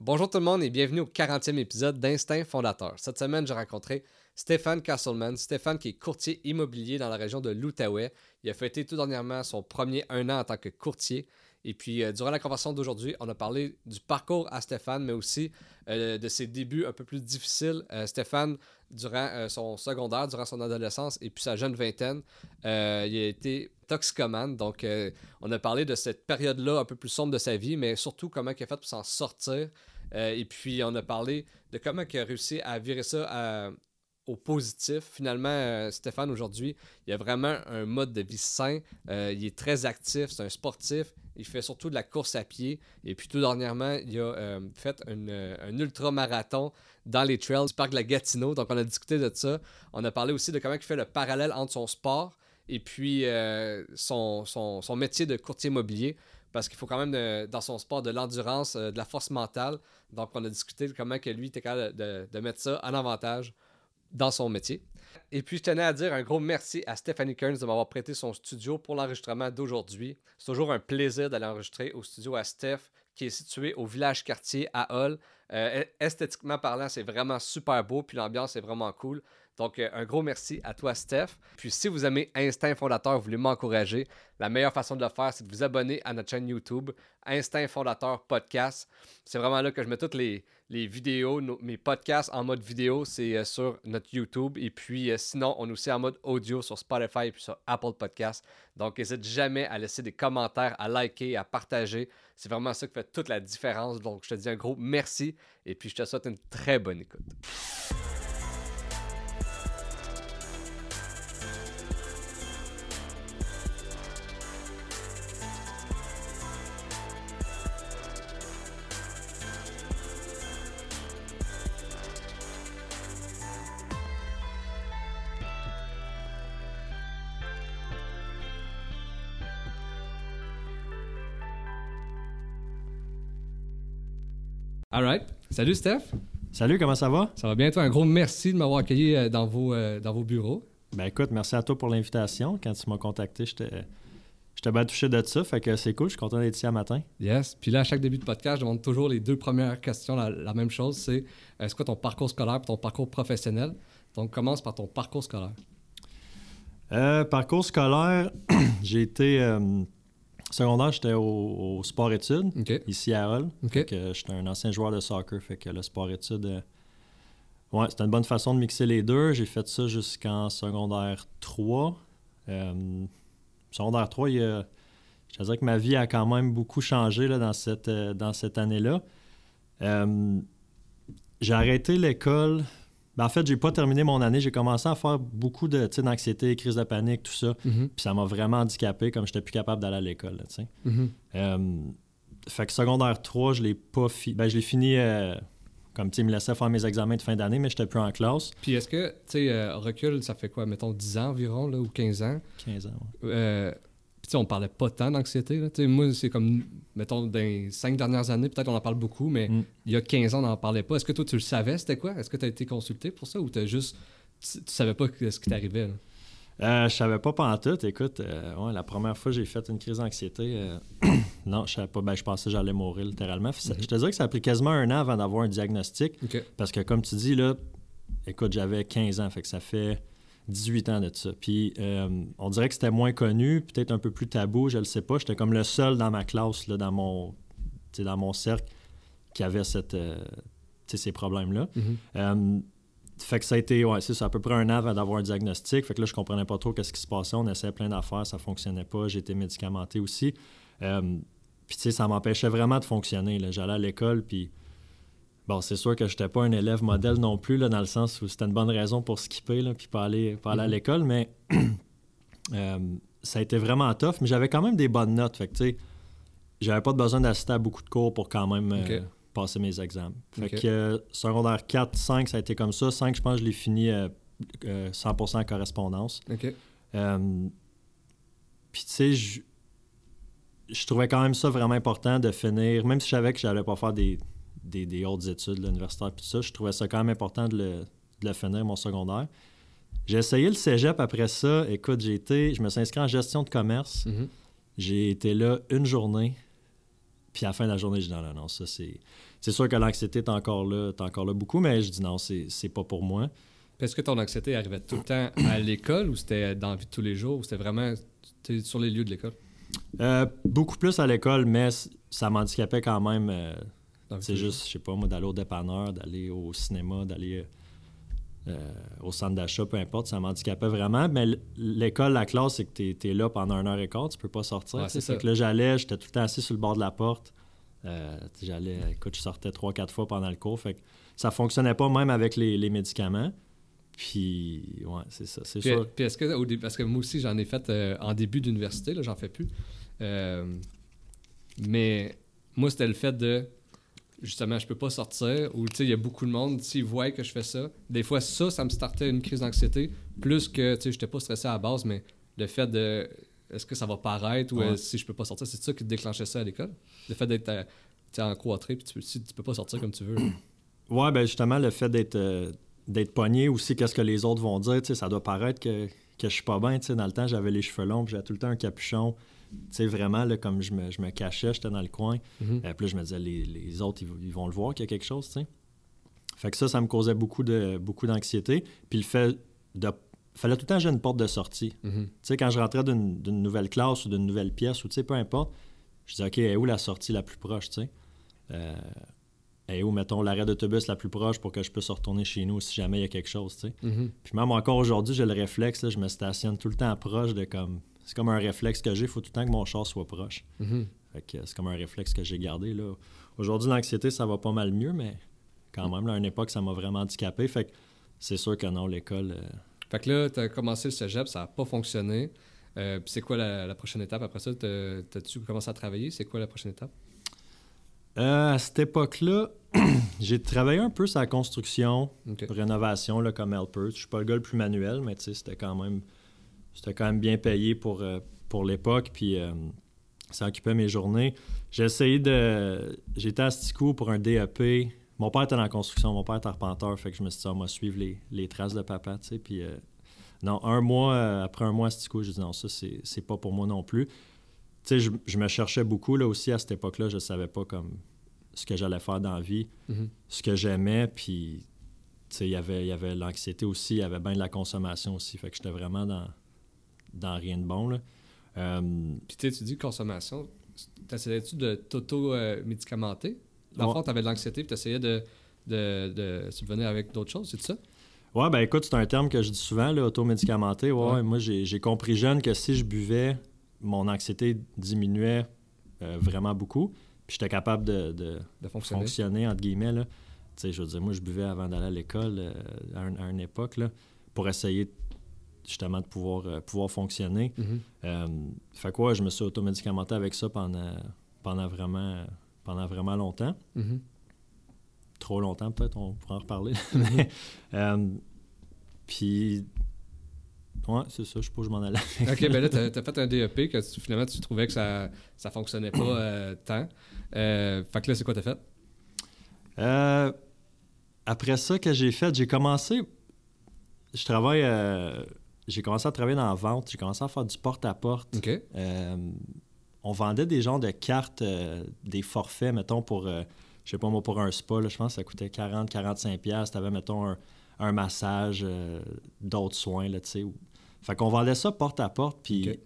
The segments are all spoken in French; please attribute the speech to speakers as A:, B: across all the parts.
A: Bonjour tout le monde et bienvenue au 40e épisode d'Instinct Fondateur. Cette semaine, j'ai rencontré Stéphane Castleman. Stéphane qui est courtier immobilier dans la région de l'Outaouais. Il a fêté tout dernièrement son premier un an en tant que courtier. Et puis, euh, durant la conversation d'aujourd'hui, on a parlé du parcours à Stéphane, mais aussi euh, de ses débuts un peu plus difficiles. Euh, Stéphane, durant son secondaire, durant son adolescence et puis sa jeune vingtaine, il a été toxicomane. Donc, on a parlé de cette période-là un peu plus sombre de sa vie, mais surtout comment il a fait pour s'en sortir. et puis, on a parlé de comment il a réussi à virer ça à, au positif. Finalement, euh, Stéphane, aujourd'hui, il a vraiment un mode de vie sain. Euh, il est très actif, c'est un sportif. Il fait surtout de la course à pied. Et puis, tout dernièrement, il a euh, fait un ultra-marathon dans les trails du parc de la Gatineau. Donc, on a discuté de ça. On a parlé aussi de comment il fait le parallèle entre son sport et puis son, métier de courtier immobilier parce qu'il faut quand même dans son sport de l'endurance, de la force mentale. Donc, on a discuté de comment que lui était capable de mettre ça en avantage dans son métier. Et puis, je tenais à dire un gros merci à Stephanie Kearns de m'avoir prêté son studio pour l'enregistrement d'aujourd'hui. C'est toujours un plaisir d'aller enregistrer au studio à Steph, qui est situé au village quartier à Hull. Euh, esthétiquement parlant, c'est vraiment super beau, puis l'ambiance est vraiment cool. Donc, euh, un gros merci à toi, Steph. Puis, si vous aimez Instinct Fondateur, vous voulez m'encourager, la meilleure façon de le faire, c'est de vous abonner à notre chaîne YouTube, Instinct Fondateur Podcast. C'est vraiment là que je mets toutes les, vidéos, mes podcasts en mode vidéo, c'est euh, sur notre YouTube. Et puis, euh, sinon, on est aussi en mode audio sur Spotify et sur Apple Podcast. Donc, n'hésite jamais à laisser des commentaires, à liker, à partager. C'est vraiment ça qui fait toute la différence. Donc, je te dis un gros merci et puis je te souhaite une très bonne écoute. Alright. Salut Steph.
B: Salut, comment ça va?
A: Ça va bien, toi? Un gros merci de m'avoir accueilli euh, dans vos, euh, dans vos bureaux.
B: Ben écoute, merci à toi pour l'invitation. Quand tu m'as contacté, j'étais. J'étais bien touché de ça, fait que c'est cool, je suis content d'être ici à matin.
A: Yes. Puis là, à chaque début de podcast, je demande toujours les deux premières questions, la, même chose, c'est est-ce quoi ton parcours scolaire et ton parcours professionnel? Donc, commence par ton parcours scolaire.
B: Euh, parcours scolaire, j'ai été Secondaire, j'étais au, sport-études, ici à Hull. J'étais un ancien joueur de soccer, fait que le sport-études, euh, ouais, c'était une bonne façon de mixer les deux. J'ai fait ça jusqu'en secondaire 3. Euh, secondaire 3, il a, je dirais que ma vie a quand même beaucoup changé là, dans cette, euh, dans cette année-là. j'ai arrêté l'école ben, en fait, j'ai pas terminé mon année. J'ai commencé à faire beaucoup de d'anxiété, crise de panique, tout ça.
A: Mhm.
B: Puis ça m'a vraiment handicapé comme j'étais plus capable d'aller à l'école.
A: Mhm.
B: Euh, fait que secondaire 3, je l'ai pas fini. Ben, je l'ai fini euh, comme tu me laissais faire mes examens de fin d'année, mais j'étais plus en classe.
A: Puis est-ce que, tu sais, euh, recul, ça fait quoi, mettons 10 ans environ, là, ou 15 ans?
B: 15 ans,
A: oui on parlait pas tant d'anxiété. Moi, c'est comme, mettons, dans les cinq dernières années, peut-être on en parle beaucoup, mais mm. il y a 15 ans, on n'en parlait pas. Est-ce que toi, tu le savais, c'était quoi? Est-ce que tu as été consulté pour ça ou tu juste. Tu, savais pas ce qui t'arrivait?
B: Euh, je savais pas pendant tout. Écoute, euh, la première fois j'ai fait une crise d'anxiété, euh, non, je savais pas. Ben, je pensais que j'allais mourir littéralement. Mm-hmm. Je te dirais que ça a pris quasiment un an avant d'avoir un diagnostic. Parce que, comme tu dis, là, écoute, j'avais 15 ans, fait que ça fait 18 ans de ça. Puis euh, on dirait que c'était moins connu, peut-être un peu plus tabou, je ne le sais pas. J'étais comme le seul dans ma classe, là, dans, mon, dans mon cercle, qui avait cette, euh, ces problèmes-là.
A: Mm-hmm.
B: Euh, fait que ça a été, ouais, c'est à peu près un an avant d'avoir un diagnostic. Fait que là, je comprenais pas trop qu'est-ce qui se passait. On essayait plein d'affaires, ça fonctionnait pas. J'étais médicamenté aussi. puis, tu sais, ça m'empêchait vraiment de fonctionner. J'allais à l'école, puis Bon, c'est sûr que je n'étais pas un élève modèle non plus, là, dans le sens où c'était une bonne raison pour skipper, là, puis pas aller, pas aller à mhm. l'école, mais euh, ça a été vraiment tough, mais j'avais quand même des bonnes notes. Fait que, tu sais, j'avais pas besoin d'assister à beaucoup de cours pour quand même euh, passer mes examens. Fait que euh, secondaire 4, 5, ça a été comme ça. 5, je pense je l'ai fini 100% correspondance.
A: puis, tu
B: sais, je, je trouvais quand même ça vraiment important de finir, même si je savais que j'allais pas faire des des, hautes études, l'universitaire, puis ça. Je trouvais ça quand même important de le, finir, mon secondaire. J'ai essayé le cégep après ça. Écoute, j'ai été, je me suis inscrit en gestion de commerce.
A: Mm-hmm.
B: J'ai été là une journée. Puis à la fin de la journée, j'ai dit non, non, non, ça c'est. c'est sûr que l'anxiété est encore là, est encore là beaucoup, mais je dis non, c'est pas pour moi.
A: Est-ce que ton anxiété arrivait tout le temps à l'école ou c'était dans la vie de tous les jours ou c'était vraiment sur les lieux de l'école?
B: Euh, beaucoup plus à l'école, mais ça m'handicapait quand même. Euh, c'est juste, je sais pas moi, d'aller au dépanneur, d'aller au cinéma, d'aller euh, au centre d'achat, peu importe, ça m'handicapait vraiment. Mais l'école, la classe, c'est que tu es, là pendant une heure et quart, tu peux pas sortir. c'est que là, j'allais, j'étais tout le temps assis sur le bord de la porte. j'allais, écoute, je sortais trois, quatre fois pendant le cours. Fait que ça fonctionnait pas même avec les médicaments. Puis, ouais, c'est ça, c'est sûr.
A: Puis est-ce que, au parce que moi aussi, j'en ai fait euh, en début d'université, là, j'en fais plus. Euh, mais moi, c'était le fait de, justement, je peux pas sortir, ou, tu sais, il y a beaucoup de monde, s'ils voient que je fais ça, des fois, ça, ça me startait une crise d'anxiété, plus que, tu sais, j'étais pas stressé à la base, mais le fait de, est-ce que ça va paraître, ou si je peux pas sortir, c'est ça qui déclenchait ça à l'école? Le fait d'être, euh, tu sais, puis tu, si tu peux pas sortir comme tu veux.
B: Ouais, ben justement, le fait d'être d'être pogné aussi, qu'est-ce que les autres vont dire. Ça doit paraître que, que je suis pas bien. Dans le temps, j'avais les cheveux longs, j'avais tout le temps un capuchon. Sais vraiment, là, comme je me, je me cachais, j'étais dans le coin. Mm puis je me disais, les, les autres, ils, vont le voir qu'il y a quelque chose. sais. Fait que ça, ça me causait beaucoup de beaucoup d'anxiété. Puis le fait de. fallait tout le temps j'ai une porte de sortie.
A: Mhm. Tu
B: sais, quand je rentrais d'une nouvelle classe ou d'une nouvelle pièce, ou peu importe, je disais, OK, où la sortie la plus proche, tu sais? Euh, et où, mettons, l'arrêt d'autobus la plus proche pour que je puisse retourner chez nous si jamais il y a quelque chose, tu sais?
A: Mm-hmm.
B: Puis même encore aujourd'hui, j'ai le réflexe, je me stationne tout le temps proche de comme... C'est comme un réflexe que j'ai, il faut tout le temps que mon char soit proche. Que c'est comme un réflexe que j'ai gardé, là. Aujourd'hui, l'anxiété, ça va pas mal mieux, mais quand même, là, à une époque, ça m'a vraiment handicapé. Fait que c'est sûr que non, l'école... Euh,
A: fait que là, tu as commencé le cégep, ça n'a pas fonctionné. Euh, c'est quoi la, prochaine étape? Après ça, t'as-tu commencé à travailler? C'est quoi la prochaine étape?
B: Euh, à cette époque-là, j'ai travaillé un peu sur la construction, rénovation là, comme helper. Je suis pas le gars le plus manuel, mais c'était quand même c'était quand même bien payé pour, euh, pour l'époque. Puis euh, ça occupait mes journées. J'ai essayé de. J'étais à Stico pour un DEP. Mon père était dans la construction, mon père est arpenteur, fait que je me suis dit, on va suivre les, traces de papa, tu sais. Puis non, un mois, après un mois à Stico, j'ai dit non, ça, c'est pas pour moi non plus sais, je, me cherchais beaucoup là aussi à cette époque-là. Je savais pas comme ce que j'allais faire dans la vie,
A: mm-hmm.
B: ce que j'aimais, puis il y avait, y avait l'anxiété aussi, il y avait bien de la consommation aussi. Fait que j'étais vraiment dans, dans rien de bon. Là. Euh,
A: puis tu dis consommation, t'essayais-tu de t'auto-médicamenter? Dans le fond, t'avais de l'anxiété, puis t'essayais de, de, de subvenir avec d'autres choses, c'est ça?
B: Ouais, ben écoute, c'est un terme que je dis souvent, auto-médicamenté. ouais. Moi, j'ai compris jeune que si je buvais mon anxiété diminuait euh, vraiment beaucoup. Puis j'étais capable de, fonctionner. entre guillemets. Là. je veux dire, moi, je buvais avant d'aller à l'école euh, à, une époque là, pour essayer justement de pouvoir, euh, pouvoir fonctionner.
A: Mm-hmm.
B: fait quoi, je me suis automédicamenté avec ça pendant, pendant, vraiment, pendant vraiment longtemps.
A: Mm-hmm.
B: Trop longtemps, peut-être, on pourra en reparler.
A: Mm-hmm.
B: puis Ouais, c'est ça, je sais pas où je m'en allais.
A: OK, ben là, tu as, fait un DEP que finalement tu trouvais que ça ça fonctionnait pas euh, tant. Euh, fait que là, c'est quoi tu as fait?
B: Euh, après ça que j'ai fait, j'ai commencé. Je travaille. J'ai commencé à travailler dans la vente. J'ai commencé à faire du porte-à-porte.
A: OK.
B: on vendait des genres de cartes, des forfaits, mettons, pour. je sais pas moi, pour un spa, je pense que ça coûtait 40-45$. Tu avais, mettons, un, un massage, d'autres soins, là, tu sais, fait qu'on vendait ça porte à porte, puis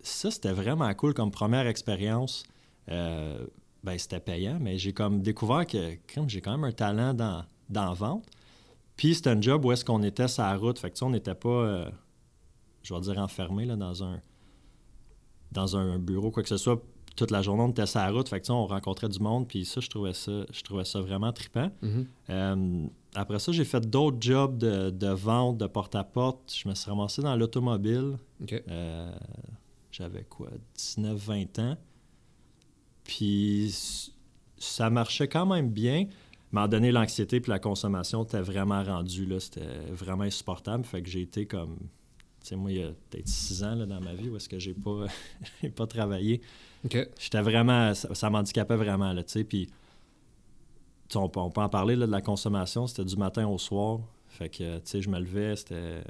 B: ça, c'était vraiment cool comme première expérience. Euh, ben, c'était payant, mais j'ai comme découvert que j'ai quand même un talent dans, dans la vente. Puis c'était un job où est-ce qu'on était sur la route. Fait que on n'était pas, euh, je vais dire, enfermé là, dans un dans un bureau, quoi que ce soit. Toute la journée, on était sur la route. Fait que on rencontrait du monde. Puis ça, je trouvais ça, je trouvais ça vraiment trippant.
A: Mm-hmm.
B: Euh, après ça, j'ai fait d'autres jobs de, vente, de porte-à-porte. Je me suis ramassé dans l'automobile. Euh, j'avais quoi, 19-20 ans. Puis ça marchait quand même bien. Mais donné, l'anxiété et la consommation était vraiment rendu. C'était vraiment insupportable. Fait que j'ai été comme. Tu sais, moi, il y a peut-être six ans là, dans ma vie où est-ce que j'ai pas, pas travaillé. J'étais vraiment. Ça, ça m'handicapait vraiment, là, tu sais. Puis on peut, en parler de la consommation, c'était du matin au soir. Fait que, tu sais, je me levais, c'était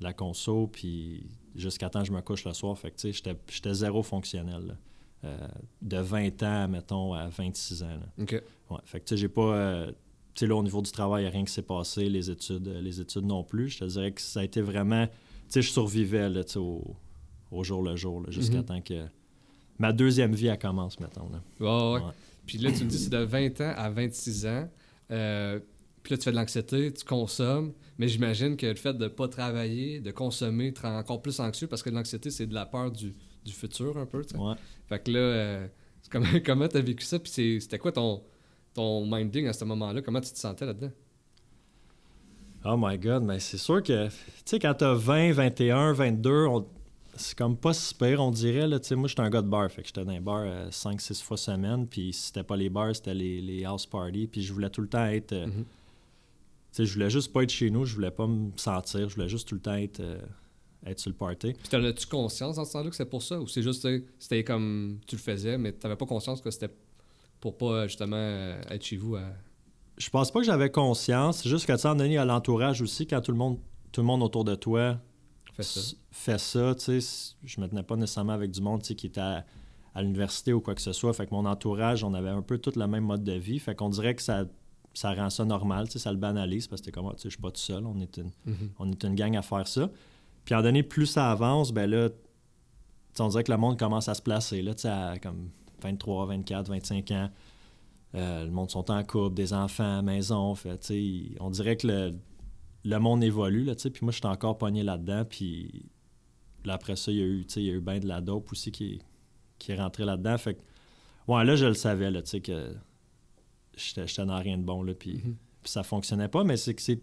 B: la conso, puis jusqu'à temps que je me couche le soir. Fait que, tu sais, j'étais zéro fonctionnel. euh, de 20 ans, mettons, à 26 ans. Là.
A: OK.
B: Ouais, fait que tu sais, j'ai pas. euh, tu sais, là, au niveau du travail, il n'y a rien qui s'est passé, les études, euh, les études non plus. Je te dirais que ça a été vraiment. Tu je survivais là, tu au, au jour le jour, jusqu'à
A: Mhm.
B: temps que. Ma deuxième vie, elle commence, mettons. Là.
A: Ouais, ouais.
B: Ouais.
A: Puis là, tu me dis c'est de 20 ans à 26 ans. Euh, puis là, tu fais de l'anxiété, tu consommes. Mais j'imagine que le fait de ne pas travailler, de consommer, te rend encore plus anxieux parce que l'anxiété, c'est de la peur du, du futur un peu. tu.
B: Ouais.
A: Fait que là, euh, comment comment t'as vécu ça? Puis c'était quoi ton, ton minding à ce moment-là? Comment tu te sentais là-dedans?
B: Oh my God, mais c'est sûr que, tu sais, quand t'as 20, 21, 22, on- c'est comme pas si pire, on dirait. Là, Tu sais, moi, j'étais un gars de bar, fait que j'étais dans les bars 5-6 fois semaine, puis si c'était pas les bars, c'était les, les house parties, puis je voulais tout le temps être... euh,
A: Mhm.
B: Tu sais, je voulais juste pas être chez nous, je voulais pas me sentir, je voulais juste tout le temps être, euh, être sur le party.
A: Puis t'en as-tu conscience dans ce temps-là que c'est pour ça? Ou c'est juste, c'était comme tu le faisais, mais t'avais pas conscience que c'était pour pas justement euh, être chez vous à...
B: Je pense pas que j'avais conscience, c'est juste que, tu sais, en donné à l'entourage aussi, quand tout le monde, tout le monde autour de toi
A: ça?
B: fait ça, tu sais, je me tenais pas nécessairement avec du monde tu sais, qui était à, à l'université ou quoi que ce soit. Fait que mon entourage, on avait un peu tout le même mode de vie. Fait qu'on dirait que ça, ça rend ça normal, tu sais, ça le banalise parce que t'es comme, Ah, tu sais, je suis pas tout seul, on est, une,
A: Mhm.
B: on est une gang à faire ça. Puis en donné, plus ça avance, ben là, on dirait que le monde commence à se placer, là, tu sais, à comme 23, 24, 25 ans. Euh, le monde sont en couple, des enfants, maison. Fait, on dirait que le, le monde évolue, là, tu sais, puis moi, j'étais encore pogné là-dedans, puis là, après ça, il y a eu, il y a eu bien de la dope aussi qui, qui est rentré là-dedans, fait que, ouais, là, je le savais, là, tu sais, que j'étais dans rien de bon, là, puis
A: Mhm.
B: puis ça fonctionnait pas, mais c'est que c'est...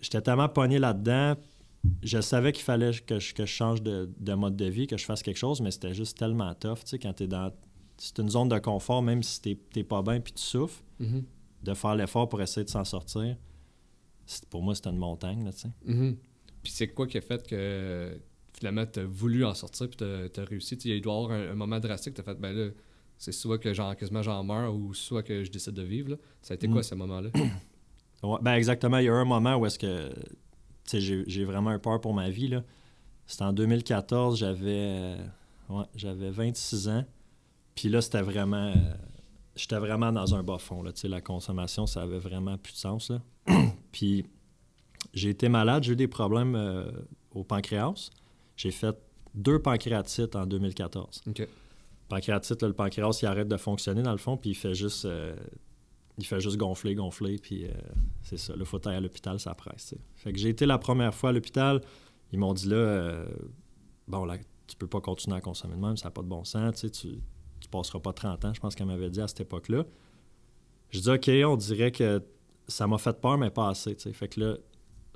B: J'étais tellement pogné là-dedans, je savais qu'il fallait que je, que je change de, de mode de vie, que je fasse quelque chose, mais c'était juste tellement tough, tu sais, quand t'es dans... C'est une zone de confort, même si t'es t'es pas bien puis tu souffres,
A: Mhm.
B: de faire l'effort pour essayer de s'en sortir, c'est- pour moi, c'était une montagne, là, tu.
A: Mhm. Puis c'est quoi qui a fait que finalement tu as voulu en sortir puis tu as, réussi? Tu Il doit y avoir un, un moment drastique, tu as fait, ben là, c'est soit que genre, quasiment j'en meurs ou soit que je décide de vivre. Là. Ça a été quoi
B: Mm.
A: ce moment-là?
B: Ouais, ben exactement. Il y a eu un moment où est-ce que tu sais, j'ai vraiment eu peur pour ma vie. là. C'était en 2014, j'avais euh, ouais, j'avais 26 ans. Puis là, c'était vraiment. euh, J'étais vraiment dans un bas fond. Là, la consommation, ça avait vraiment plus de sens. Là. Puis j'ai été malade, j'ai eu des problèmes euh, au pancréas. J'ai fait deux pancréatites en 2014.
A: OK.
B: Pancréatite, là, le pancréas, il arrête de fonctionner dans le fond, puis il fait juste. euh, il fait juste gonfler, gonfler, puis euh, c'est ça. Le faut aller à l'hôpital, ça presse. Fait que j'ai été la première fois à l'hôpital. Ils m'ont dit là, euh, bon, là, tu peux pas continuer à consommer de même, ça n'a pas de bon sens, tu sais, tu, tu passeras pas 30 ans, je pense qu'elle m'avait dit à cette époque-là. Je dis, OK, on dirait que ça m'a fait peur, mais pas assez, tu sais. Fait que là,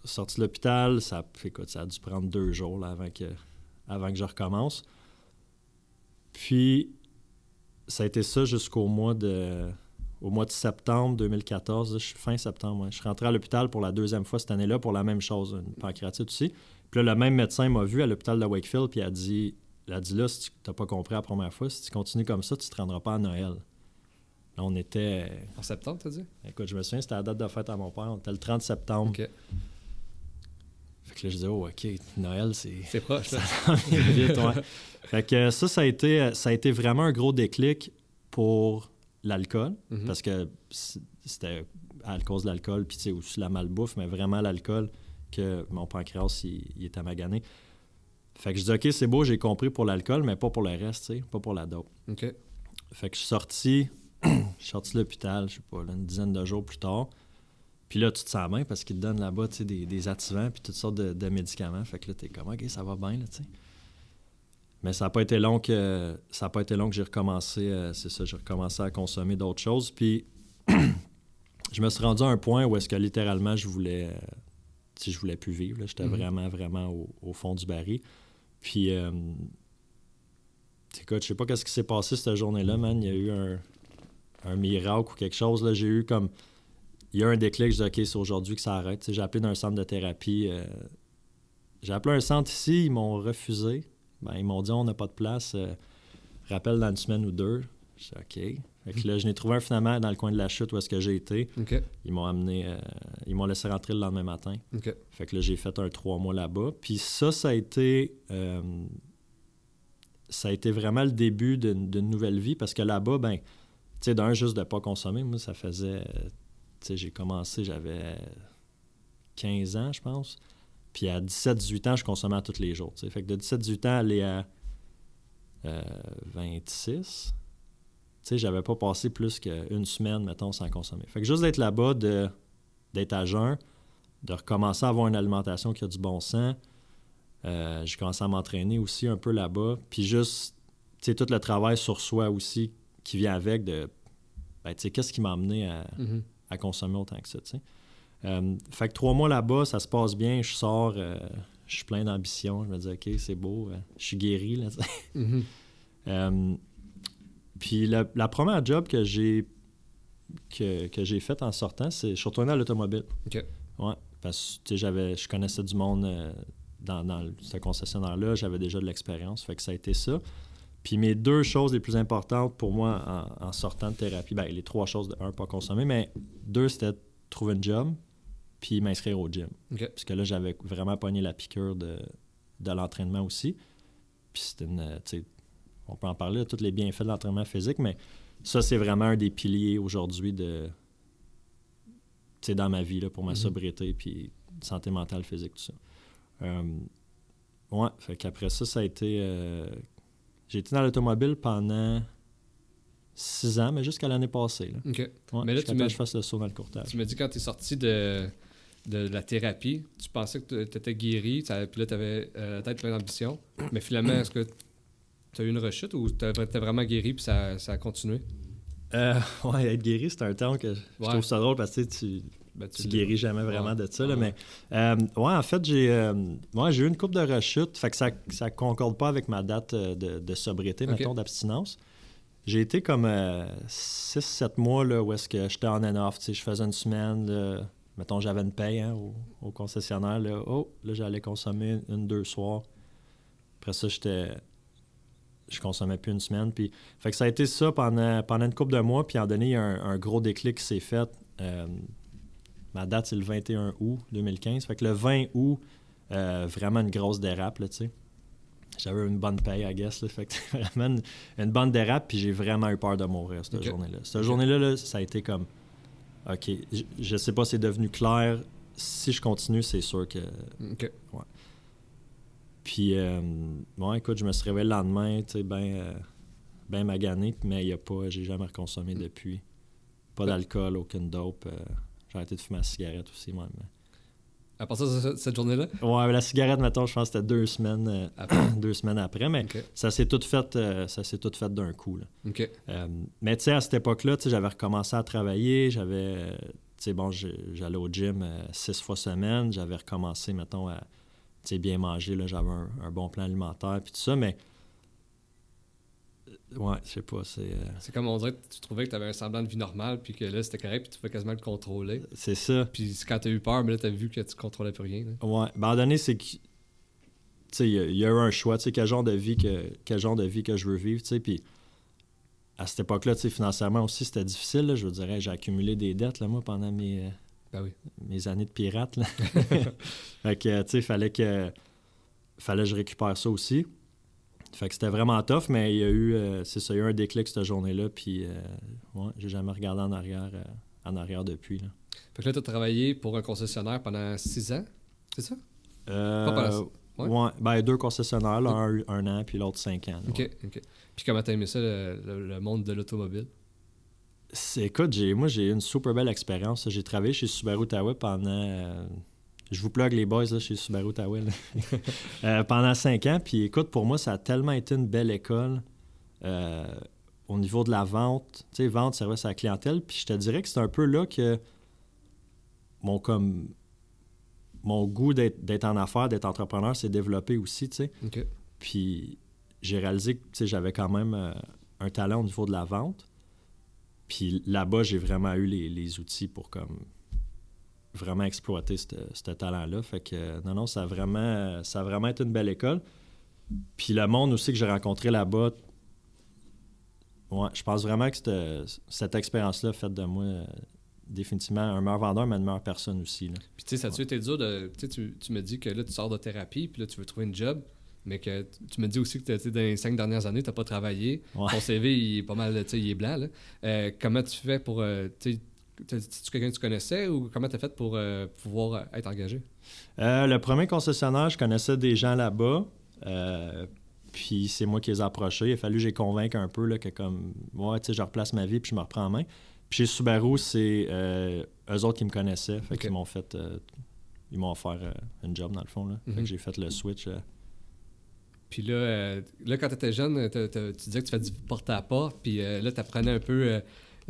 B: sorti de l'hôpital, ça, ça a dû prendre deux jours avant, que, avant que je recommence. Puis, ça a été ça jusqu'au mois de au mois de septembre 2014, je suis fin septembre, je suis rentré à l'hôpital pour la deuxième fois cette année-là pour la même chose, une pancréatite aussi. Puis là, le même médecin m'a vu à l'hôpital de Wakefield, puis a dit, il a dit là, si tu n'as pas compris la première fois, si tu continues comme ça, tu ne te rendras pas à Noël. Là, on était,
A: En septembre, t'as dit?
B: écoute, je me souviens, c'était la date de fête à mon père, on était le 30 septembre.
A: OK.
B: Fait que là, je disais, oh, OK, Noël, c'est...
A: C'est proche.
B: Ça vite, ouais. Fait que ça, ça a, été, ça a été vraiment un gros déclic pour l'alcool,
A: Mhm.
B: parce que c'était à cause de l'alcool, puis tu sais, aussi la malbouffe, mais vraiment l'alcool que mon pancréas, il, il était magané. Fait que je dis, OK, c'est beau, j'ai compris pour l'alcool, mais pas pour le reste, tu sais, pas pour la dope.
A: OK.
B: Fait que je suis sorti, je suis sorti de l'hôpital, je sais pas, là, une dizaine de jours plus tard. Puis là, tu te sens bien parce qu'ils te donnent là-bas tu sais, des, des activants puis toutes sortes de, de médicaments. Fait que là, t'es comme, OK, ça va bien, là, tu sais. Mais ça n'a pas été long que ça a pas été long que j'ai recommencé, euh, c'est ça, j'ai recommencé à consommer d'autres choses. Puis je me suis rendu à un point où est-ce que littéralement je voulais, euh, sais, je voulais plus vivre. J'étais
A: Mhm.
B: vraiment, vraiment au, au fond du baril. Puis, euh, écoute, je sais pas qu'est-ce qui s'est passé cette journée-là, man. Il y a eu un, miracle ou quelque chose. Là. J'ai eu comme. Il y a eu un déclic, je dis, OK, c'est aujourd'hui que ça arrête. J'ai appelé d'un centre de thérapie. euh, J'ai appelé un centre ici, ils m'ont refusé. Ben, ils m'ont dit, on n'a pas de place. euh, rappelle dans une semaine ou deux. Je dis, OK. Fait que là, je n'ai trouvé un finalement dans le coin de la chute où est-ce que j'ai été. Ils m'ont amené, euh, ils m'ont laissé rentrer le lendemain matin. Fait que là, j'ai fait un trois mois là-bas. Puis ça, ça a été. euh, ça a été vraiment le début d'une nouvelle vie parce que là-bas, ben, tu sais, d'un, juste de pas consommer, moi, ça faisait. Tu sais, j'ai commencé, j'avais 15 ans, je pense. Puis à 17-18 ans, je consommais tous les jours. Fait que de 17-18 ans, aller à euh, 26, tu sais, j'avais pas passé plus qu'une semaine, mettons, sans consommer. Fait que juste d'être là-bas, d'être à jeun, de recommencer à avoir une alimentation qui a du bon sens. Euh, j'ai commencé à m'entraîner aussi un peu là-bas. Puis juste, tu sais, tout le travail sur soi aussi qui vient avec de, ben, tu sais, qu'est-ce qui m'a amené à,
A: Mhm.
B: à consommer autant que ça, tu sais. Euh, fait que trois mois là-bas, ça se passe bien, je sors, euh, je suis plein d'ambition, je me dis, OK, c'est beau, je suis guéri, là, sais. Puis la, la première job que j'ai que, que j'ai faite en sortant, c'est je suis retourné à l'automobile.
A: OK.
B: Ouais, parce que j'avais je connaissais du monde euh, dans, ce concessionnaire-là, j'avais déjà de l'expérience, fait que ça a été ça. Puis mes deux choses les plus importantes pour moi en, en sortant de thérapie, ben les trois choses, de un, pas consommer, mais deux, c'était trouver un job, puis m'inscrire au gym.
A: OK.
B: Parce que là, j'avais vraiment pogné la piqûre de, de l'entraînement aussi. Puis c'était une. Euh, on peut en parler de tous les bienfaits de l'entraînement physique, mais ça, c'est vraiment un des piliers aujourd'hui de. Dans ma vie, là, pour ma
A: Mhm.
B: sobriété, puis santé mentale, physique, tout ça. Euh, ouais, fait qu'après ça, ça a été. euh, j'ai été dans l'automobile pendant six ans, mais jusqu'à l'année passée. Là.
A: OK.
B: Ouais,
A: Mais là, tu
B: que je fasse le saut dans le courtage.
A: Tu m'as dit quand tu es sorti de, de la thérapie, tu pensais que tu étais guéri, puis là, tu avais la tête pleine d'ambition. Mais finalement, est-ce que tu as eu une rechute ou tu étais vraiment guéri puis ça, ça a continué?
B: Euh, ouais, être guéri, c'est un terme que je
A: Ouais.
B: trouve ça drôle parce que tu
A: Ben,
B: tu guéris jamais vraiment
A: Ouais.
B: de ça. Là,
A: Ouais.
B: mais euh, ouais, en fait, j'ai euh, ouais, j'ai eu une coupe de rechute. Fait que ça ça concorde pas avec ma date euh, de, de sobriété, mettons, d'abstinence. J'ai été comme 6-7 mois là, où est-ce que j'étais on and off. Je faisais une semaine, là, mettons, j'avais une paye hein, au, au concessionnaire. Là. Oh, là, j'allais consommer une, deux soirs. Après ça, j'étais. Je consommais plus une semaine. Puis, fait que ça a été ça pendant, pendant une couple de mois. Puis, à un donné, il y a un, un gros déclic qui s'est fait. Euh, ma date, c'est le 21 août 2015. Fait que le 20 août, euh, vraiment une grosse dérape, tu sais. J'avais une bonne paye, I guess. Là, fait que vraiment une, une bonne dérape, puis j'ai vraiment eu peur de mourir cette journée-là. Cette journée-là, là, ça a été comme, OK, je, je sais pas, c'est devenu clair. Si je continue, c'est sûr que...
A: OK.
B: Puis, euh, bon, écoute, je me suis réveillé le lendemain, tu sais, ben, euh, ben magané, mais il y a pas, j'ai jamais reconsommé depuis. Pas d'alcool, aucune dope. euh, j'ai arrêté de fumer la cigarette aussi, moi. mais-
A: À part ça, ce- cette journée-là?
B: Ouais, la cigarette, mettons, je pense que c'était deux semaines, euh,
A: Après.
B: deux semaines après, mais ça s'est tout fait, euh, ça s'est tout fait d'un coup, là. Euh, mais tu sais, à cette époque-là, tu sais, j'avais recommencé à travailler. J'avais, euh, tu sais, bon, j'allais au gym euh, six fois semaine. J'avais recommencé, mettons, à bien manger. Là, j'avais un, un bon plan alimentaire, puis tout ça. Mais, euh, ouais, je sais pas, c'est, euh,
A: C'est comme on dirait que tu trouvais que tu avais un semblant de vie normale, puis que là, c'était correct, puis tu pouvais quasiment le contrôler.
B: c'est ça.
A: Puis quand tu as eu peur, mais là, tu as vu que tu contrôlais plus rien. là.
B: Ouais. Ben, à un donné, c'est que, tu sais, il y, a- il y a eu un choix, tu sais, quel genre de vie que, quel genre de vie que je veux vivre, tu sais, puis à cette époque-là, tu sais, financièrement aussi, c'était difficile, là, je dirais, j'ai accumulé des dettes, là, moi, pendant mes, euh,
A: Ben oui.
B: mes années de pirate. Là. fait que, tu sais, fallait que fallait que je récupère ça aussi. Fait que c'était vraiment tough, mais il y a eu, euh, c'est ça, il y a eu un déclic cette journée-là, puis euh, ouais, j'ai jamais regardé en arrière, euh, en arrière depuis. Là.
A: Fait que là, tu as travaillé pour un concessionnaire pendant six ans, c'est ça?
B: Euh,
A: Pas pendant- ouais?
B: ouais, ben, deux concessionnaires, là, un, un an, puis l'autre cinq ans. là,
A: OK. OK. Puis comment t'as aimé ça, le, le- le monde de l'automobile?
B: C'est- Écoute, j'ai, moi, j'ai eu une super belle expérience. J'ai travaillé chez Subaru Ottawa pendant. euh, je vous plug les boys là, chez Subaru Ottawa. là. Euh, pendant cinq ans. Puis écoute, pour moi, ça a tellement été une belle école euh, au niveau de la vente. Tu sais, vente, service à la clientèle. Puis je te dirais que c'est un peu là que mon, comme, mon goût d'être, en affaires, d'être entrepreneur s'est développé aussi. Tu sais. Puis j'ai réalisé que tu sais, j'avais quand même un talent au niveau de la vente. Puis là-bas, j'ai vraiment eu les, les outils pour comme vraiment exploiter ce talent-là. Fait que non, non, ça a vraiment, ça a vraiment été une belle école. Puis le monde aussi que j'ai rencontré là-bas, ouais, je pense vraiment que cette, cette expérience-là a fait de moi euh, définitivement un meilleur vendeur, mais une meilleure personne aussi. là.
A: Puis tu sais, ça a-tu été dur de... Tu sais, tu, tu me dis que là, tu sors de thérapie, puis là, tu veux trouver une job. Mais que tu me dis aussi que dans les cinq dernières années, tu n'as pas travaillé.
B: Ouais.
A: Ton CV, il est pas mal, tu sais, il est blanc. Là. Euh, comment tu fais pour. euh, tu quelqu'un que tu connaissais ou comment tu as fait pour euh, pouvoir euh, être engagé?
B: Le premier concessionnaire, je connaissais des gens là-bas. puis c'est moi qui les ai approchés. Il a fallu que j'ai convainque un peu là, que comme ouais, tu sais, je replace ma vie puis je me reprends en main. Puis chez Subaru, c'est eux autres qui me connaissaient. Fait qu'ils m'ont fait ils m'ont offert un job dans le fond. Là. Fait
A: Mhm.
B: que j'ai fait le switch.
A: Puis là, euh, là quand tu étais jeune, tu disais que tu fais du porte-à-porte, puis euh, là, tu apprenais un peu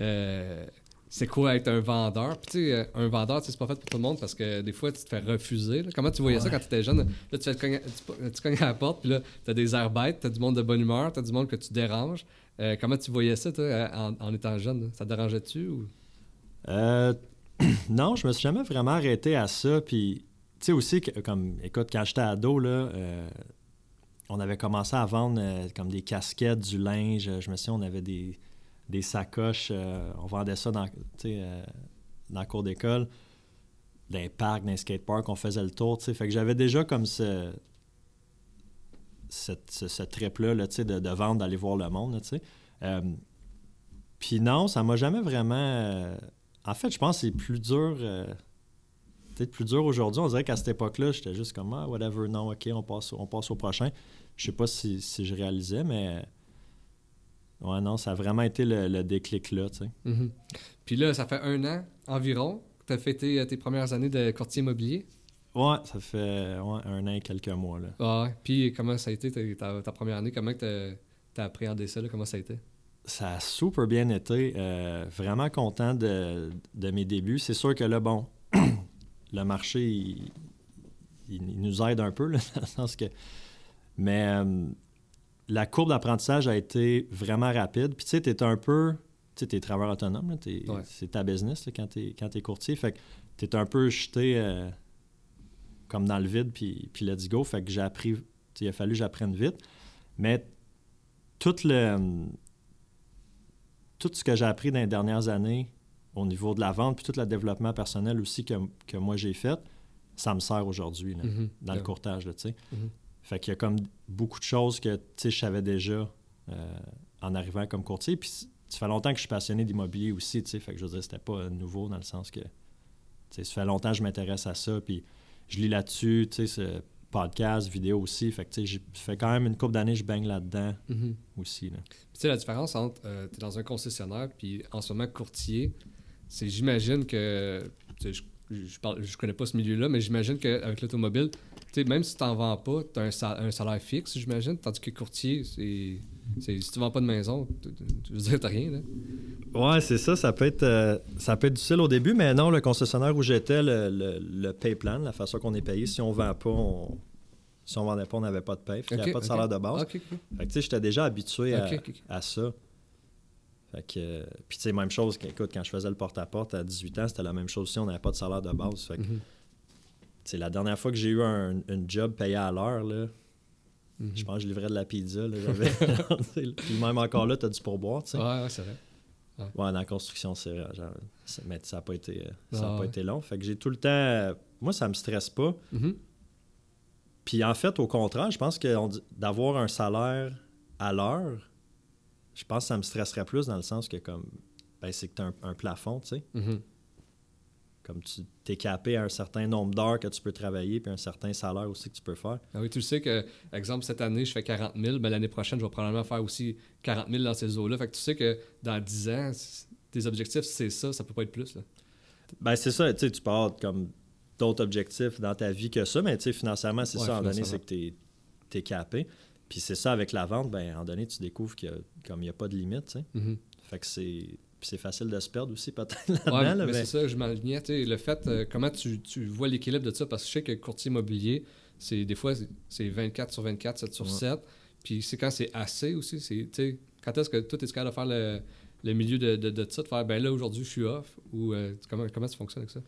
A: euh, c'est quoi être un vendeur. Puis tu sais, un vendeur, tu sais, c'est pas fait pour tout le monde parce que des fois, tu te fais refuser. là. Comment tu voyais ça quand tu étais jeune? Là, tu, fais cogner- tu, tu cognes à la porte, puis là, tu as des airs bêtes, tu as du monde de bonne humeur, tu as du monde que tu déranges. Comment tu voyais ça, toi, en, en étant jeune? là? Ça te dérangeait-tu? Ou...
B: Euh, non, je me suis jamais vraiment arrêté à ça. Puis, tu sais aussi, comme, écoute, quand j'étais ado, là, euh, on avait commencé à vendre euh, comme des casquettes, du linge. Je me souviens, on avait des, sacoches. euh, on vendait ça dans, euh, dans la cour d'école, dans les parcs, dans les skateparks. On faisait le tour. Fait que j'avais déjà comme ce, cette- ce, trip-là, là, de, de vendre, d'aller voir le monde. Euh, puis non, ça m'a jamais vraiment... euh, en fait, je pense que c'est plus dur. euh, Peut-être plus dur aujourd'hui. On dirait qu'à cette époque-là, j'étais juste comme ah, whatever, non, ok, on passe, on passe au prochain. Je sais pas si, si je réalisais, mais ouais, non, ça a vraiment été le, le déclic là, tu sais.
A: Mhm. Puis là, ça fait un an environ que tu as fêté euh, tes premières années de courtier immobilier?
B: Ouais, ça fait ouais, un an et quelques mois là.
A: Ah ouais. Puis comment ça a été ta, ta- première année? Comment tu as appréhendé ça? là? Comment ça a été?
B: Ça a super bien été. euh, vraiment content de, de mes débuts. C'est sûr que là, bon, le marché, il, il- il nous aide un peu, là, dans le sens que. Mais euh, la courbe d'apprentissage a été vraiment rapide. Puis tu sais, tu es un peu. Tu sais, tu es travailleur autonome,
A: Ouais.
B: c'est ta business là, quand tu es, courtier. Fait que tu es un peu jeté euh, comme dans le vide, puis, puis let's go. Fait que j'ai appris. Il a fallu que j'apprenne vite. Mais tout le tout ce que j'ai appris dans les dernières années au niveau de la vente, puis tout le développement personnel aussi que, que moi j'ai fait, ça me sert aujourd'hui
A: Mhm.
B: dans le courtage. Là, sais. Fait qu'il y a comme beaucoup de choses que je savais déjà euh, en arrivant comme courtier. Puis ça fait longtemps que je suis passionné d'immobilier aussi. tu sais. Fait que je veux dire, c'était pas nouveau dans le sens que tu sais, ça fait longtemps que je m'intéresse à ça. Puis je lis là-dessus, tu sais, ce podcast, vidéo aussi. Fait que tu sais, j'ai- ça fait quand même une couple d'années que je baigne là-dedans
A: Mhm.
B: aussi. Là.
A: Tu sais, la différence entre euh, tu es dans un concessionnaire puis en ce moment courtier, c'est j'imagine que. Je, je, parle, je connais pas ce milieu-là, mais j'imagine qu'avec l'automobile, sais, même si tu n'en vends pas, tu as un, sal- un salaire fixe, j'imagine. Tandis que courtier, c'est. Si tu vends pas de maison, tu, veux dire, t'as rien, là.
B: Ouais, c'est ça. Ça peut, être, euh, ça peut être difficile au début, mais non, le concessionnaire où j'étais, le, le, le pay plan, la façon qu'on est payé, si on vend pas, on... si on vendait pas, on n'avait pas de paye. Fait qu'il n'y avait pas de salaire de base.
A: Ok.
B: Fait que tu sais, j'étais déjà habitué à, à ça. Fait que, euh, puis tu sais, même chose, écoute, quand je faisais le porte-à-porte à 18 ans, c'était la même chose aussi, on n'avait pas de salaire de base. Fait que,
A: Mhm.
B: Sais, la dernière fois que j'ai eu un, une job payé à l'heure, là,
A: Mhm.
B: je pense que je livrais de la pizza. Là, puis même encore là, tu as du pourboire, tu sais.
A: Ouais, ouais, c'est vrai.
B: Ouais, dans la construction, c'est vrai. genre, c'est- mais ça n'a pas, été, euh, ça a
A: Ah
B: pas
A: ouais.
B: été long. Fait que j'ai tout le temps. euh, moi, ça me stresse pas.
A: Mhm.
B: Puis en fait, au contraire, je pense que d'avoir un salaire à l'heure, je pense que ça me stresserait plus dans le sens que comme ben, c'est que tu as un, un plafond, tu sais.
A: Mhm.
B: Comme tu t'es capé à un certain nombre d'heures que tu peux travailler, puis un certain salaire aussi que tu peux faire.
A: Ah oui, tu le sais que, exemple, cette année, je fais 40 000, mais l'année prochaine, je vais probablement faire aussi 40 000 dans ces eaux-là. Fait que tu sais que dans 10 ans, tes objectifs, c'est ça, ça peut pas être plus. Là.
B: Ben c'est ça, tu sais, tu avoir comme d'autres objectifs dans ta vie que ça, mais tu sais, financièrement, c'est
A: Ouais,
B: ça, à un donné, c'est que tu es, capé. Puis c'est ça avec la vente, ben à un donné, tu découvres qu'il y a, comme il n'y a pas de limite, tu sais.
A: Mhm.
B: Fait que c'est. Puis c'est facile de se perdre aussi, peut-être
A: Ouais,
B: là-dedans. là,
A: mais
B: mais-
A: c'est ça, je m'alignais. Le fait, euh, comment tu, tu vois l'équilibre de ça, parce que je sais que courtier immobilier, c'est des fois, c'est- c'est 24 sur 24, 7 sur
B: Ouais.
A: 7. Puis c'est quand c'est assez aussi. c'est Quand est-ce que toi, tu es capable de faire le, le milieu de, de, de ça, de faire, ben là, aujourd'hui, je suis off, ou euh, comment, comment tu fonctionnes avec ça?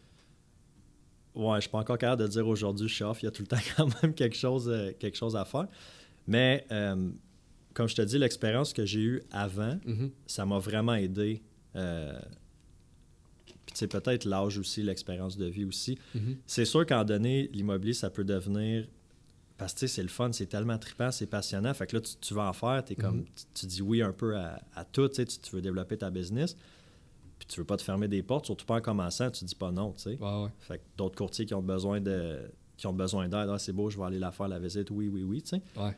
B: Ouais, je suis pas encore capable de dire aujourd'hui je suis off. Il y a tout le temps quand même quelque chose, euh, quelque chose à faire. Mais comme je te dis, l'expérience que j'ai eue avant,
A: Mhm.
B: ça m'a vraiment aidé. Euh, Puis tu sais, peut-être l'âge aussi, l'expérience de vie aussi.
A: Mhm.
B: C'est sûr qu'en donné, l'immobilier, ça peut devenir parce que c'est le fun, c'est tellement trippant, c'est passionnant. Fait que là, tu, vas en faire, es comme,
A: Mm-hmm.
B: tu, tu dis oui un peu à, à tout, tu, sais, tu tu veux développer ta business. Puis tu veux pas te fermer des portes, surtout pas en commençant, tu dis pas non, tu sais.
A: Ouais, ouais.
B: Fait que d'autres courtiers qui ont besoin de qui ont besoin d'aide, ah, c'est beau, je vais aller la faire la visite, oui, oui, oui, tu sais.
A: Ouais.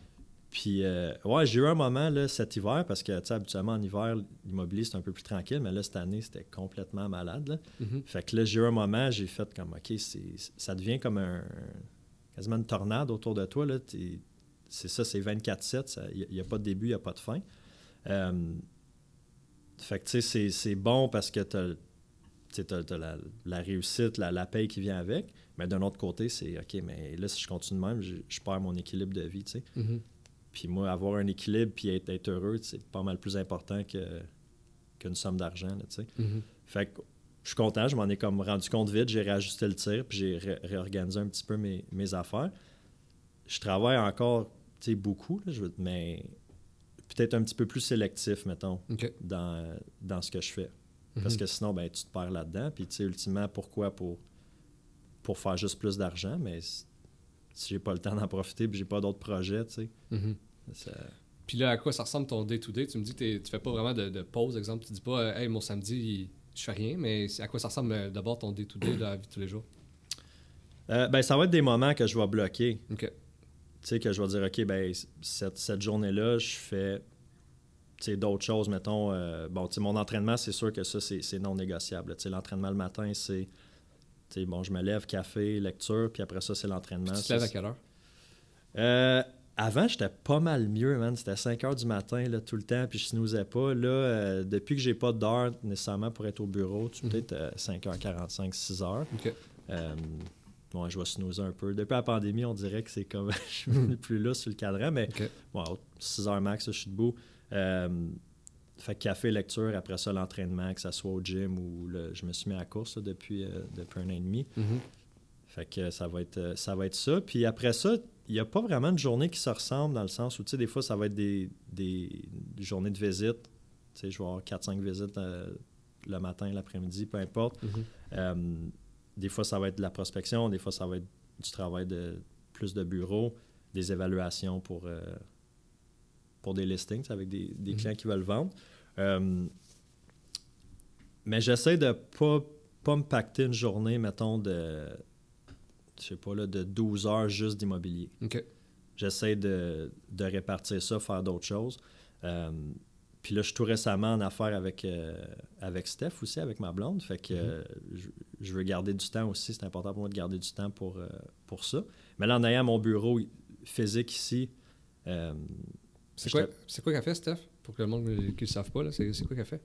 B: Puis, euh, ouais, j'ai eu un moment là, cet hiver, parce que, tu sais, habituellement, en hiver, l'immobilier, c'est un peu plus tranquille, mais là, cette année, c'était complètement malade. là.
A: Mhm.
B: Fait que là, j'ai eu un moment, j'ai fait comme, OK, c'est- ça devient comme un, quasiment une tornade autour de toi. C'est ça, c'est 24-7, il n'y a, pas de début, il n'y a pas de fin. Euh, fait que, tu sais, c'est- c'est bon parce que tu as, la, la réussite, la, la paye qui vient avec, mais d'un autre côté, c'est, OK, mais là, si je continue de même, je, je perds mon équilibre de vie, tu sais.
A: Mhm.
B: Puis moi, avoir un équilibre puis être, être heureux, c'est pas mal plus important que qu'une somme d'argent, tu sais.
A: Mhm.
B: Fait que je suis content, je m'en ai comme rendu compte vite, j'ai réajusté le tir, puis j'ai ré- réorganisé un petit peu mes, mes affaires. Je travaille encore, tu sais, beaucoup, là, je veux- mais peut-être un petit peu plus sélectif, mettons, dans, dans ce que je fais. Parce
A: Mhm.
B: que sinon, ben, tu te perds là-dedans. Puis, tu sais, ultimement, pourquoi? Pour, pour faire juste plus d'argent, mais si j'ai pas le temps d'en profiter, puis j'ai pas d'autres projets, tu sais,
A: Mhm.
B: ça-
A: Puis là, à quoi ça ressemble ton day-to-day? Tu me dis que tu fais pas vraiment de, de pause, exemple. Tu dis pas, euh, hey, mon samedi, je fais rien, mais à quoi ça ressemble euh, d'abord ton day-to-day de la vie de tous les jours?
B: Euh, ben, ça va être des moments que je vais bloquer.
A: OK.
B: Tu sais, que je vais dire, OK, ben, cette, cette journée-là, je fais d'autres choses. Mettons, euh, bon, mon entraînement, c'est sûr que ça, c'est non négociable. L'entraînement le matin, c'est, bon, je me lève, café, lecture, puis après ça, c'est l'entraînement.
A: Tu te lèves à quelle heure?
B: Euh, avant, j'étais pas mal mieux, man. C'était 5 heures du matin, là, tout le temps, puis je snoozais pas. Là, euh, depuis que j'ai pas d'heure nécessairement pour être au bureau, tu
A: Mhm.
B: peut-être euh, 5h45, 6h.
A: OK.
B: Euh, ouais, je vais snoozer un peu. Depuis la pandémie, on dirait que c'est comme je suis venu plus là sur le cadran, mais
A: OK.
B: wow, 6 heures max, là, je suis debout. Fait que café, lecture, après ça, l'entraînement, que ce soit au gym ou le- je me suis mis à la course là, depuis, euh, depuis un an et demi.
A: Mhm.
B: Fait que ça va être, euh, ça, va être ça. Puis après ça, il n'y a pas vraiment de journée qui se ressemble dans le sens où, tu sais, des fois, ça va être des, des journées de visite. Tu sais, je vais avoir 4-5 visites euh, le matin, l'après-midi, peu importe.
A: Mhm.
B: Euh, des fois, ça va être de la prospection, des fois, ça va être du travail de plus de bureau, des évaluations pour, pour des listings avec des, des
A: Mhm.
B: clients qui veulent vendre. Euh, mais j'essaie de pas, pas me pacter une journée, mettons, de, je sais pas, là, de 12 heures juste d'immobilier. J'essaie de, de répartir ça, faire d'autres choses. Euh, puis là, je suis tout récemment en affaire avec, euh, avec Steph aussi, avec ma blonde. Fait que
A: Mhm.
B: euh, je, je veux garder du temps aussi. C'est important pour moi de garder du temps pour, pour ça. Mais là, en ayant mon bureau physique ici,
A: C'est quoi, qu'elle fait, Steph? Pour que le monde qui ne le savent pas, c'est quoi qu'elle fait?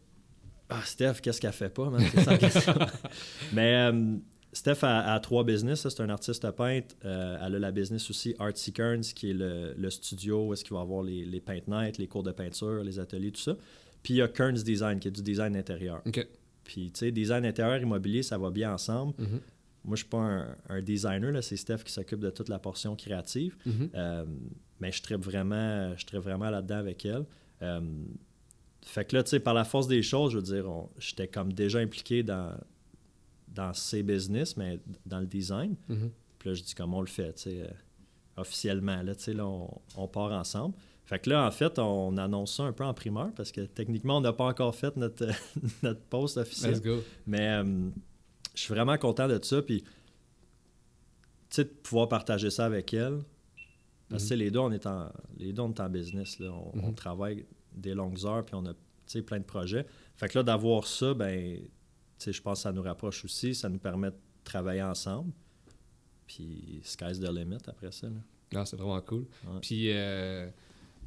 B: Ah, Steph, qu'est-ce qu'elle fait pas, man? Mais euh, Steph a, a trois business. C'est un artiste peintre. Euh, elle a la business aussi Artsy Kearns, qui est le, le studio où est-ce qu'il va avoir les, les paint nights, les cours de peinture, les ateliers, tout ça. Puis il y a Kearns Design, qui est du design intérieur.
A: OK.
B: Puis, tu sais, design intérieur, immobilier, ça va bien ensemble.
A: Mhm.
B: Moi, je suis pas un, un designer, là. c'est Steph qui s'occupe de toute la portion créative.
A: Mhm.
B: Euh, mais je tripe vraiment, je vraiment là-dedans avec elle. Euh, fait que là, tu sais, par la force des choses, je veux dire, j'étais comme déjà impliqué dans, dans ces business, mais dans le design.
A: Mhm.
B: Puis là, je dis comment on le fait, tu sais, euh, officiellement. Là, tu sais, là, on, on part ensemble. Fait que là, en fait, on annonce ça un peu en primeur parce que techniquement, on n'a pas encore fait notre, notre post officiel.
A: Let's go.
B: Mais je suis vraiment content de ça. Puis, tu sais, de pouvoir partager ça avec elle. Parce que sais, les deux, on est en, les deux, on est en business. Là. On, on
A: Mhm.
B: travaille des longues heures, puis on a tu sais, plein de projets. Fait que là, d'avoir ça, ben, tu sais, je pense que ça nous rapproche aussi. Ça nous permet de travailler ensemble. Puis, sky's the limit après ça. là.
A: Ah, c'est vraiment cool.
B: Ouais.
A: Puis, euh,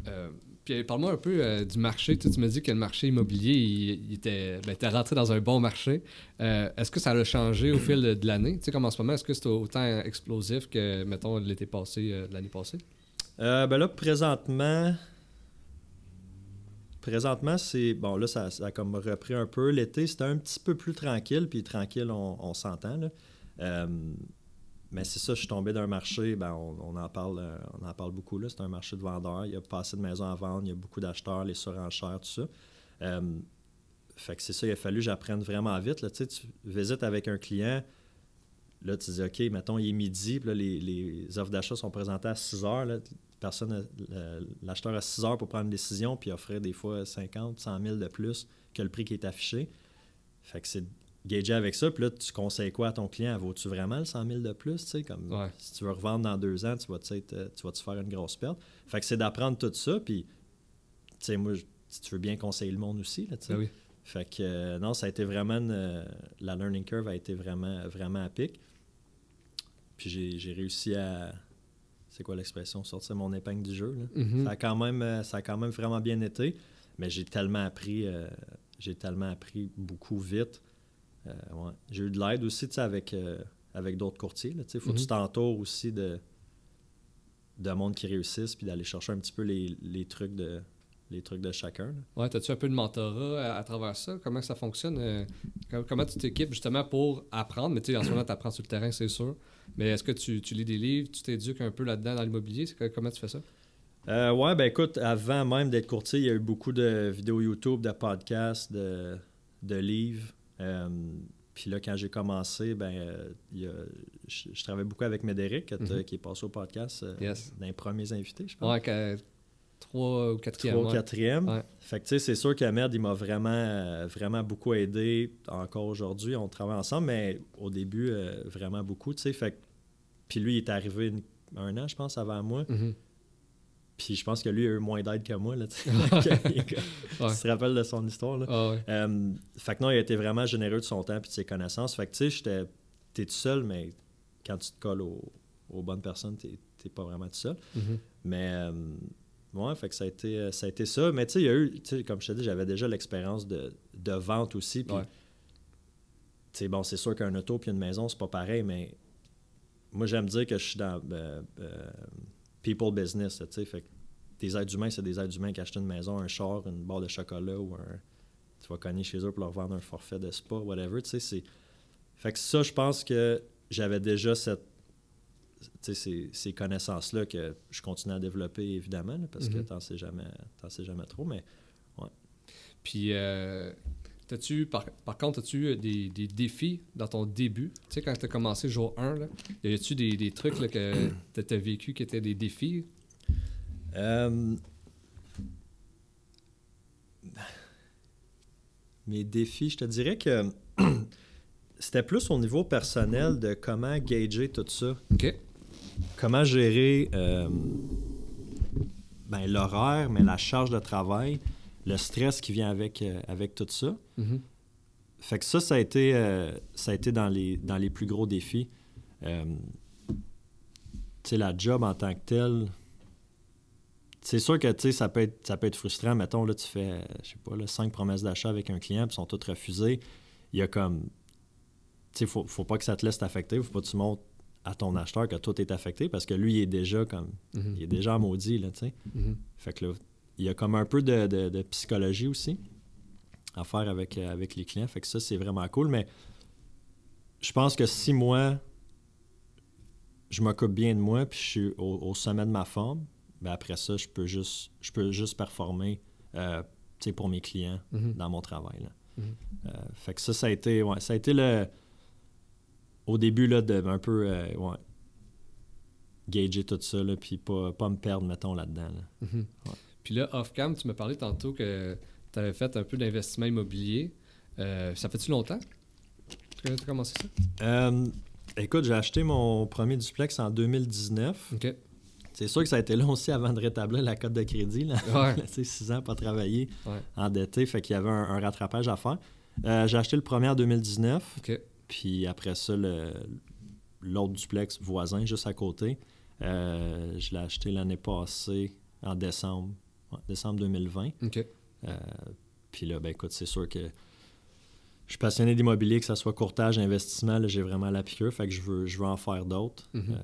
A: euh, puis parle-moi un peu euh, du marché. Tu, tu me dis que le marché immobilier, il, était, ben, rentré dans un bon marché. Euh, est-ce que ça a changé au fil de, l'année? Tu sais, comme en ce moment, est-ce que c'est autant explosif que, mettons, l'été passé, euh, l'année passée?
B: Euh, ben là, présentement, présentement, c'est. Bon, là, ça, ça a comme repris un peu. L'été, c'était un petit peu plus tranquille, puis tranquille, on, on s'entend. là. Euh, mais c'est ça, je suis tombé d'un marché, ben, on, en parle, euh, on en parle beaucoup. là. C'est un marché de vendeurs. Il y a pas assez de maisons à vendre, il y a beaucoup d'acheteurs, les surenchères, tout ça. Euh, fait que c'est ça, il a fallu que j'apprenne vraiment vite. Là. Tu visites avec un client, là, tu dis, OK, mettons, il est midi, puis là, les, les offres d'achat sont présentées à 6 heures. Là, personne, l'acheteur a 6 heures pour prendre une décision, puis offrir des fois 50, 100 000 de plus que le prix qui est affiché. Fait que c'est gager avec ça, puis là, tu conseilles quoi à ton client? Vaut-tu vraiment le 100 000 de plus? Comme si tu veux revendre dans deux ans, tu vas, tu vas te faire une grosse perte. Fait que c'est d'apprendre tout ça, puis, tu sais, moi, si tu veux bien conseiller le monde aussi, là.
A: Ben oui.
B: Fait que, euh, non, ça a été vraiment, la learning curve a été vraiment, vraiment à pic. Puis j'ai réussi à, c'est quoi l'expression, sortir mon épingle du jeu.
A: Mm-hmm.
B: ça, a quand même, euh, ça a quand même vraiment bien été, mais j'ai tellement appris, euh, j'ai tellement appris beaucoup vite. Euh, j'ai eu de l'aide aussi avec, avec d'autres courtiers. Il faut que tu mm-hmm. t'entoures aussi de, de monde qui réussissent puis d'aller chercher un petit peu les, les trucs de, les trucs de chacun.
A: Ouais, as-tu un peu de mentorat à, travers ça? Comment ça fonctionne? Euh, comment tu t'équipes justement pour apprendre? Mais tu sais, en ce moment, tu apprends sur le terrain, c'est sûr. Mais est-ce que tu, lis des livres, tu t'éduques un peu là-dedans dans l'immobilier? Comment tu fais ça?
B: Euh, ouais, ben écoute, avant même d'être courtier, il y a eu beaucoup de vidéos YouTube, de podcasts, de, de livres. Euh, puis là, quand j'ai commencé, ben, euh, je, je, travaillais beaucoup avec Médéric, mm-hmm. qui est passé au podcast d'un des premiers invités, je pense.
A: Ouais, Trois ou quatrième.
B: Trois ou quatrième. Fait que tu sais, c'est sûr qu'Ahmed, il m'a vraiment, euh, vraiment beaucoup aidé. Encore aujourd'hui, on travaille ensemble, mais au début, euh, vraiment beaucoup, tu sais. Fait Puis lui, il est arrivé un an, je pense, avant moi.
A: Mm-hmm.
B: Puis je pense que lui a eu moins d'aide que moi. Là, tu se rappelle de son histoire. Là.
A: Ah
B: euh, fait que non, il a été vraiment généreux de son temps et de ses connaissances. Fait que tu sais, t'es tout seul, mais quand tu te colles aux, bonnes personnes, t'es pas vraiment tout seul.
A: Mm-hmm.
B: Mais Ouais, fait que ça a été, euh, ça, a été ça. Mais tu sais, il y a eu, comme je te dis, j'avais déjà l'expérience de, vente aussi. Puis, sais, bon, c'est sûr qu'un auto puis une maison, c'est pas pareil, mais moi, j'aime dire que je suis dans euh, euh, people business. Tu sais, fait que des êtres humains, c'est des êtres humains qui achètent une maison, un char, une barre de chocolat ou un. Tu vas cogner chez eux pour leur vendre un forfait de spa, whatever. Tu sais, c'est. Fait que ça, je pense que j'avais déjà cette ces, ces connaissances-là que je continue à développer, évidemment, parce que mhm. tu n'en sais, jamais, sais jamais trop, mais ouais.
A: Puis, euh, par, par, contre, as-tu eu des, des, défis dans ton début? Tu sais, quand tu as commencé jour 1, là, y a-tu des, des, trucs là, que tu as vécu qui étaient des défis?
B: Euh, mes défis, je te dirais que c'était plus au niveau personnel de comment gager tout ça.
A: OK
B: comment gérer euh, ben, l'horaire, mais la charge de travail, le stress qui vient avec, euh, avec tout ça.
A: Mm-hmm.
B: Fait que ça, ça a été, euh, ça a été dans, les, dans les plus gros défis. tu sais, la job en tant que telle, c'est sûr que ça peut, être, ça peut être frustrant. Mettons, là, tu fais, je sais pas, là, cinq promesses d'achat avec un client, puis sont toutes refusées. Il y a comme. Tu sais, faut, faut pas que ça te laisse t'affecter. Faut pas que tu montes à ton acheteur que tout est affecté parce que lui, il est déjà comme.
A: Mhm.
B: Il est déjà maudit, là, tu sais.
A: Mhm.
B: Fait que là, il y a comme un peu de, psychologie aussi à faire avec, euh, avec les clients. Fait que ça, c'est vraiment cool. Mais je pense que si moi, je m'occupe bien de moi puis je suis au, sommet de ma forme, ben après ça, je peux juste, je peux juste performer euh, pour mes clients
A: mhm.
B: dans mon travail. Là. Euh, fait que ça, ça a été, ouais, ça a été le au début, là, de un peu euh, ouais, gager tout ça, là, puis pas, pas me perdre, mettons, là-dedans.
A: Mhm. Puis là, off-cam, tu me parlais tantôt que tu avais fait un peu d'investissement immobilier. Euh, ça fait-tu longtemps que tu as commencé ça?
B: Euh, écoute, j'ai acheté mon premier duplex en 2019.
A: OK.
B: C'est sûr que ça a été long aussi avant de rétablir la cote de crédit. Là.
A: Ouais.
B: six ans pas travailler,
A: ouais.
B: endetté, fait qu'il y avait un, un rattrapage à faire. j'ai acheté le premier en 2019.
A: OK.
B: Puis après ça, l'autre duplex voisin, juste à côté, euh, je l'ai acheté l'année passée, en décembre, décembre 2020.
A: OK.
B: Euh, puis là, ben écoute, c'est sûr que je suis passionné d'immobilier, que ce soit courtage, investissement, j'ai vraiment la piqûre, fait que je veux, je veux en faire d'autres.
A: Mm-hmm. Euh,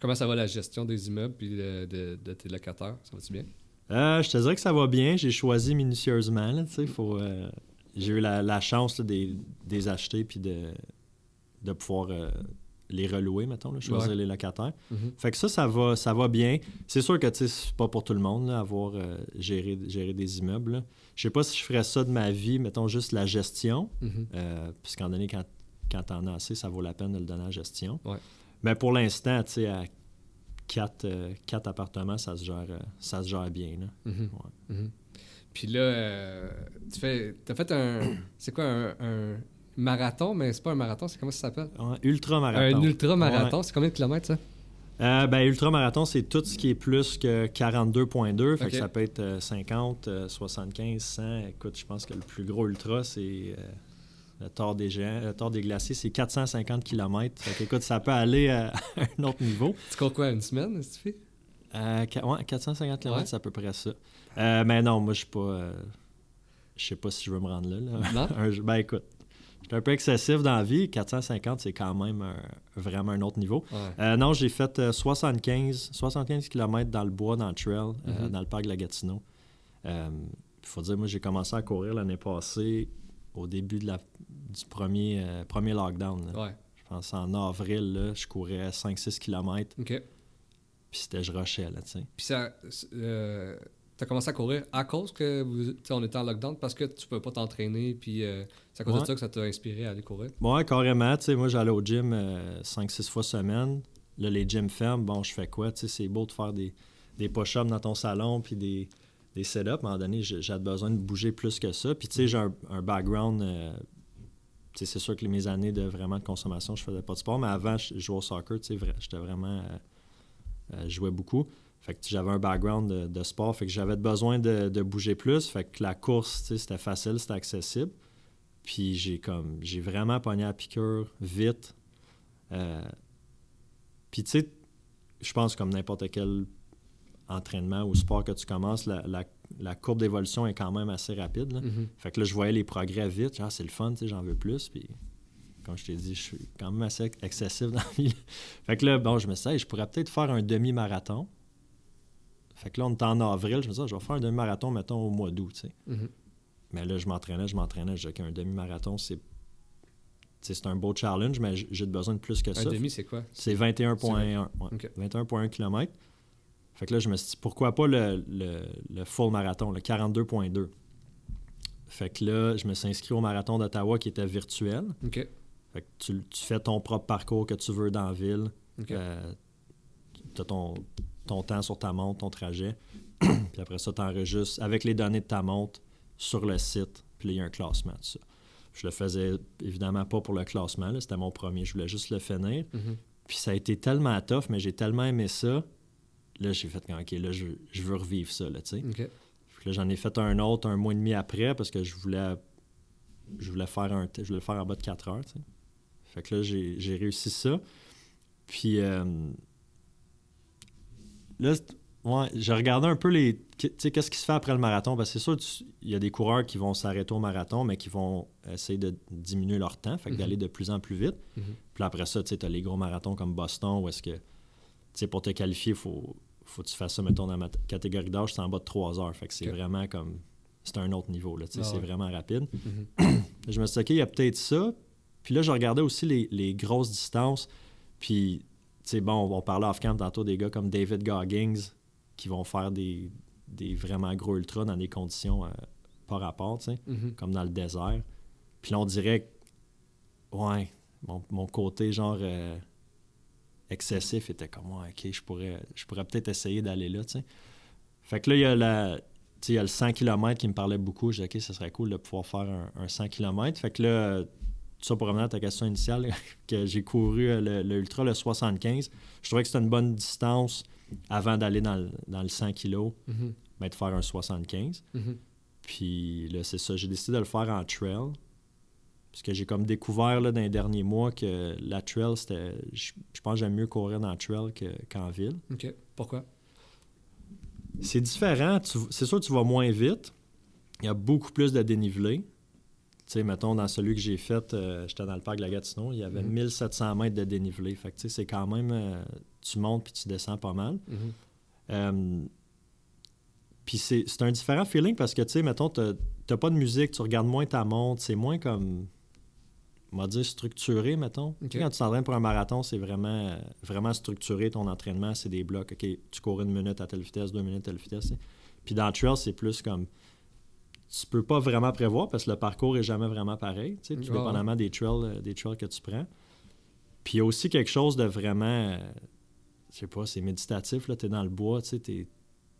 A: Comment ça va la gestion des immeubles puis de, tes locataires? Ça va-tu bien?
B: je te dirais que ça va bien. J'ai choisi minutieusement. Là, faut, j'ai eu la, chance de des, acheter puis de, de pouvoir euh, les relouer, mettons, choisir les locataires.
A: Mm-hmm.
B: Fait que ça, ça va, ça va bien. C'est sûr que c'est pas pour tout le monde, là, avoir euh, géré, des immeubles. Je sais pas si je ferais ça de ma vie, mettons juste la gestion.
A: Mm-hmm.
B: Euh, puisqu'en donné, quand quand tu en as assez, ça vaut la peine de le donner à gestion.
A: Ouais.
B: Mais pour l'instant, tu sais, à quatre, euh, quatre appartements, ça se gère, ça se gère bien. Là.
A: Mhm.
B: Ouais.
A: Mhm. Puis là, tu fais, as fait un, c'est quoi un, un marathon, mais c'est pas un marathon, c'est comment ça s'appelle?
B: Ouais, ultra-marathon.
A: Un ultra marathon, c'est combien de kilomètres ça?
B: Euh, ben, ultra-marathon, c'est tout ce qui est plus que 42.2. Fait
A: Ok.
B: que ça peut être euh, 50, euh, 75, 100. Écoute, je pense que le plus gros ultra, c'est euh, le Tour des Géants. Le Tour des Glaciers, c'est 450 km. Fait que, écoute, ça peut aller à un autre niveau.
A: Tu cours quoi une semaine, si tu fais?
B: Euh, qua- ouais, 450 km,
A: Ouais.
B: c'est à peu près ça. Euh, mais non, moi, je suis pas. euh, je sais pas si je veux me rendre là. là.
A: Non?
B: Un ben écoute, suis un peu excessif dans la vie. 450, c'est quand même un- vraiment un autre niveau.
A: Ouais.
B: Euh, non, j'ai fait euh, 75, 75 km dans le bois, dans le trail, euh,
A: Mhm.
B: dans le parc de la Gatineau. Il faut dire, moi, j'ai commencé à courir l'année passée au début de la, du premier, euh, premier lockdown.
A: Ouais.
B: Je pense en avril, là, je courais 5-6 km, puis c'était je rushais, là, tu sais.
A: Puis ça, euh, t'as commencé à courir à cause que vous, tu on était en lockdown parce que tu peux pas t'entraîner, puis euh, c'est à cause de ça que ça t'a inspiré à aller courir?
B: Ouais, carrément. Tu moi, j'allais au gym 5-6 fois semaine. Là, les gyms ferment. Bon, je fais quoi? Tu c'est beau de faire des, des push-ups dans ton salon puis des, des set-ups. À un moment donné, j'ai j'ai besoin de bouger plus que ça. Puis, tu sais, j'ai un, un background. euh, tu c'est sûr que mes années de vraiment de consommation, je faisais pas de sport. Mais avant, je jouais au soccer. Tu sais, j'étais vraiment. euh, euh, je jouais beaucoup. Fait que j'avais un background de, de sport. Fait que j'avais besoin de, de bouger plus. Fait que la course, c'était facile, c'était accessible. Puis j'ai comme j'ai vraiment pogné à la piqûre vite. Euh, puis tu sais, je pense comme n'importe quel entraînement ou sport que tu commences, la, la- la courbe d'évolution est quand même assez rapide. là.
A: Mhm.
B: Fait que là, je voyais les progrès vite. Ah, c'est le fun, j'en veux plus. Puis comme je t'ai dit, je suis quand même assez excessif dans la vie. Fait que là, bon, je me suis dit, Hey, je pourrais peut-être faire un demi-marathon. Fait que là, on est en avril. Je me dit, Ah, je vais faire un demi-marathon, mettons, au mois d'août, tu sais.
A: Mhm.
B: Mais là, je m'entraînais, je m'entraînais. Disais qu'un demi-marathon, c'est. C'est un beau challenge, mais j'ai besoin de plus que
A: Un
B: ça.
A: demi, c'est quoi?
B: C'est 21,1. ouais.
A: Ok.
B: 21,1 km. Fait que là, je me suis dit, pourquoi pas le, le- le full marathon, le 42,2. Fait que là, je me suis inscrit au marathon d'Ottawa qui était virtuel.
A: Ok.
B: Fait que tu, tu fais ton propre parcours que tu veux dans la ville.
A: Ok.
B: Euh, tu as ton, ton temps sur ta montre, ton trajet. puis après ça, tu enregistres avec les données de ta montre sur le site. Puis là, il y a un classement, tout ça. Je le faisais évidemment pas pour le classement. là, C'était mon premier. Je voulais juste le finir.
A: Mhm.
B: Puis ça a été tellement tough, mais j'ai tellement aimé ça. Là, j'ai fait, OK, là, je, je veux revivre ça, là, tu sais. Puis là, j'en ai fait un autre un mois et demi après parce que je voulais, je voulais faire un, je voulais le faire en bas de 4 heures, tu sais. Fait que là, j'ai j'ai réussi ça. Puis euh, là, ouais, j'ai regardé un peu les, tu sais, qu'est-ce qui se fait après le marathon? Parce que c'est sûr, il y a des coureurs qui vont s'arrêter au marathon, mais qui vont essayer de diminuer leur temps, fait que
A: Mhm.
B: d'aller de plus en plus vite.
A: Mhm.
B: Puis après ça, tu sais, as les gros marathons comme Boston où est-ce que, tu sais, pour te qualifier, il faut, faut que tu fasses ça, mettons, dans ma catégorie d'âge, c'est en bas de 3 heures. Fait que c'est vraiment comme, c'est un autre niveau, là, tu sais,
A: Ah
B: c'est
A: ouais.
B: vraiment rapide.
A: Mhm.
B: Je me suis dit, OK, il y a peut-être ça. Puis là, je regardais aussi les, les grosses distances. Puis, sais, bon, on parlait off-camp tantôt des gars comme David Goggins qui vont faire des, des vraiment gros ultras dans des conditions euh, pas rapport, tu sais
A: Mhm.
B: comme dans le désert. Puis là, on dirait que, ouais, mon, mon côté genre euh, excessif était comme, ouais, ok, je pourrais, je pourrais peut-être essayer d'aller là, tu sais. Fait que là, il y a la. il y a le 100 km qui me parlait beaucoup. J'ai dit, OK, ce serait cool de pouvoir faire un, un 100 km. Fait que là, ça pour revenir à ta question initiale, que j'ai couru euh, le, le ultra, le 75. Je trouvais que c'était une bonne distance avant d'aller dans, le- dans le 100 kg, ben, de faire un 75.
A: Mhm.
B: Puis là, c'est ça. J'ai décidé de le faire en trail. Parce que j'ai comme découvert là, dans les derniers mois que la trail, c'était. Je, je pense que j'aime mieux courir dans le trail que- qu'en ville.
A: Ok. Pourquoi?
B: C'est différent. C'est sûr que tu vas moins vite. Il y a beaucoup plus de dénivelé. Tu sais, mettons, dans celui que j'ai fait, euh, j'étais dans le parc de la Gatineau, il y avait
A: Mhm.
B: 1700 mètres de dénivelé. Fait que, tu sais, c'est quand même... euh, tu montes puis tu descends pas mal.
A: Mhm.
B: Euh, puis c'est c'est un différent feeling parce que, tu sais, mettons, t'as pas de musique, tu regardes moins ta montre, c'est moins comme, on va dire, structuré, mettons. Quand tu t'entraînes pour un marathon, c'est vraiment, vraiment structuré ton entraînement, c'est des blocs. OK, tu cours une minute à telle vitesse, deux minutes à telle vitesse. Puis dans le trail, c'est plus comme, tu peux pas vraiment prévoir parce que le parcours est jamais vraiment pareil, tu sais, tout
A: Ouais,
B: dépendamment des trails, euh, des trails que tu prends. Puis il y a aussi quelque chose de vraiment, euh, je sais pas, c'est méditatif, là, tu es dans le bois, tu sais, t'es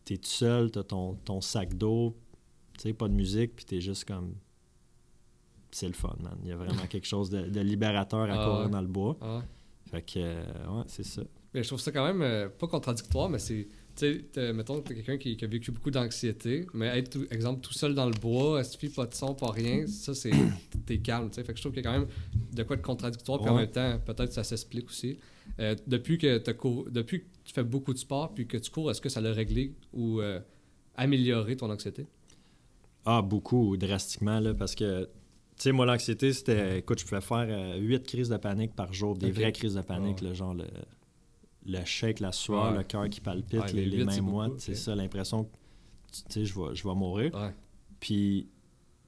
B: es tout seul, tu as ton, ton sac d'eau, tu sais, pas de musique, puis tu es juste comme... C'est le fun, man. Il y a vraiment quelque chose de, de libérateur à
A: Ah
B: courir dans le bois.
A: Ah.
B: Fait que, euh, ouais, c'est ça.
A: Mais je trouve ça quand même euh, pas contradictoire, mais c'est. Tu sais, mettons, t'es quelqu'un qui, qui a vécu beaucoup d'anxiété, mais être, tout, exemple, tout seul dans le bois, suffit pas de son, pas rien, ça, c'est. T'es calme, tu sais. Fait que je trouve qu'il y a quand même de quoi de contradictoire, puis en même temps, peut-être ça s'explique aussi. Euh, depuis, que depuis que tu fais beaucoup de sport, puis que tu cours, est-ce que ça l'a réglé ou euh, amélioré ton anxiété?
B: Ah, beaucoup, drastiquement, là, parce que, tu sais, moi, l'anxiété, c'était, écoute, je pouvais faire 8 crises de panique par jour, des vraies crises de panique, là, genre le, le shake, la sueur,
A: Ouais.
B: le cœur qui palpite,
A: Ouais,
B: les, les mains
A: c'est
B: moites, ça, l'impression que, tu sais, je vais, je vais mourir.
A: Ouais.
B: Puis,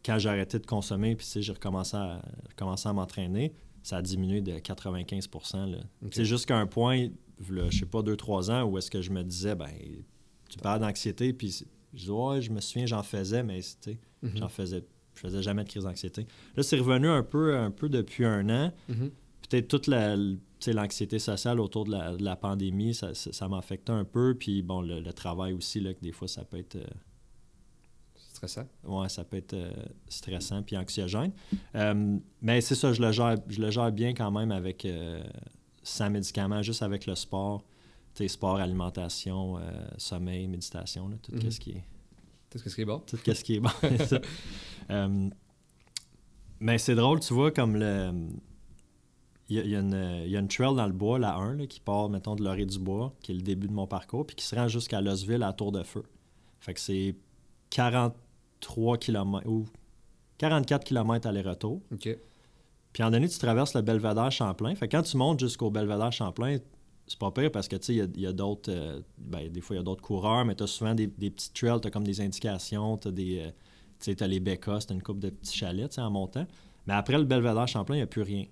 B: quand j'ai arrêté de consommer, puis, tu sais, j'ai recommencé à, recommencé à m'entraîner, ça a diminué de 95 là.
A: Ok.
B: C'est jusqu'à un point, là, je sais pas, 2-3 ans, où est-ce que je me disais, ben, tu parles d'anxiété, puis je dis, ouais, je me souviens, j'en faisais, mais, tu sais,
A: Mhm.
B: J'en faisais, je faisais jamais de crise d'anxiété. Là, c'est revenu un peu, un peu depuis un an.
A: Mhm.
B: Peut-être toute la, l'anxiété sociale autour de la, de la pandémie, ça, ça, ça m'affectait un peu. Puis bon, le, le travail aussi, là, que des fois, ça peut être, euh,
A: stressant.
B: ouais, ça peut être euh, stressant puis anxiogène. Euh, mais c'est ça, je le gère, je le gère bien quand même avec euh, sans médicaments, juste avec le sport. Tu sais, sport, alimentation, sommeil, méditation, là, tout
A: Mhm.
B: ce qui est
A: Qu'est-ce qui est bon?
B: tout ce qui est bon. c'est ça. Mais c'est drôle, tu vois, comme le. Il y a, il y a une, il y a une trail dans le bois, la 1, là, qui part, mettons, de l'orée du bois, qui est le début de mon parcours, puis qui se rend jusqu'à Losville à Tour de Feu. Fait que c'est 43 km ou 44 km aller-retour.
A: OK.
B: Puis en donné, tu traverses le belvédère Champlain. Fait que quand tu montes jusqu'au belvédère Champlain, c'est pas pire parce que tu sais, il y a- a, d'autres. euh, ben, des fois, il y a d'autres coureurs, mais tu as souvent des, des petits trails, tu as comme des indications, tu as des. euh, tu sais, t'as les c'est une coupe de petits chalets tu sais, en montant. Mais après le belvédère Champlain, il n'y a plus rien.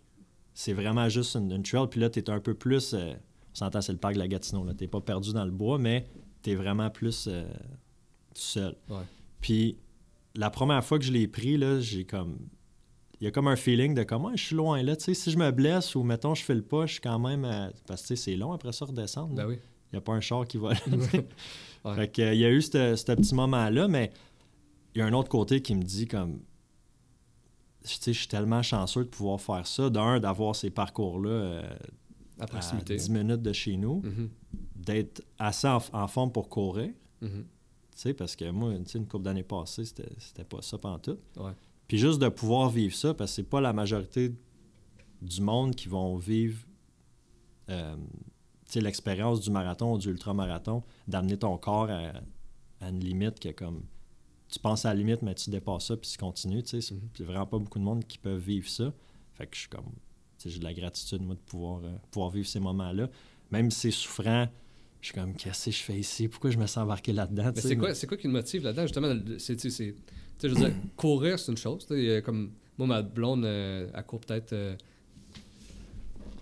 B: C'est vraiment juste une, une trail. Puis là, tu es un peu plus. euh, on s'entend, c'est le parc de la Gatineau. Tu n'es pas perdu dans le bois, mais tu es vraiment plus euh, tout seul.
A: Ouais.
B: Puis la première fois que je l'ai pris, là, j'ai comme. Il y a comme un feeling de comment je suis loin là. Tu sais, si je me blesse ou mettons je fais le pas, je suis quand même. euh, parce que tu sais, c'est long après ça redescendre.
A: Ben oui.
B: Il n'y a pas un char qui va. là.
A: Ouais.
B: Fait que, il y a eu ce ce petit moment-là, mais il y a un autre côté qui me dit comme. Je suis tellement chanceux de pouvoir faire ça. D'un, d'avoir ces parcours-là euh,
A: À
B: à
A: proximité.
B: 10 minutes de chez nous,
A: Mhm.
B: d'être assez en, en forme pour courir.
A: Mhm.
B: Parce que moi, une couple d'années passées, c'était c'était pas ça tout.
A: Ouais.
B: Puis juste de pouvoir vivre ça, parce que c'est pas la majorité du monde qui vont vivre euh, l'expérience du marathon ou du ultramarathon, d'amener ton corps à, à une limite que comme tu penses à la limite, mais tu dépasses ça puis tu continues. tu sais. C'est
A: Mhm.
B: vraiment pas beaucoup de monde qui peuvent vivre ça. Fait que je suis comme. J'ai de la gratitude, moi, de pouvoir, euh, pouvoir vivre ces moments-là. Même si c'est souffrant, je suis comme, qu'est-ce que je fais ici? Pourquoi je me sens embarqué là-dedans?
A: Mais c'est quoi, c'est quoi qui te motive là-dedans? Justement, c'est, tu sais, je veux dire, courir, c'est une chose. Comme moi, ma blonde, euh, elle court peut-être. euh,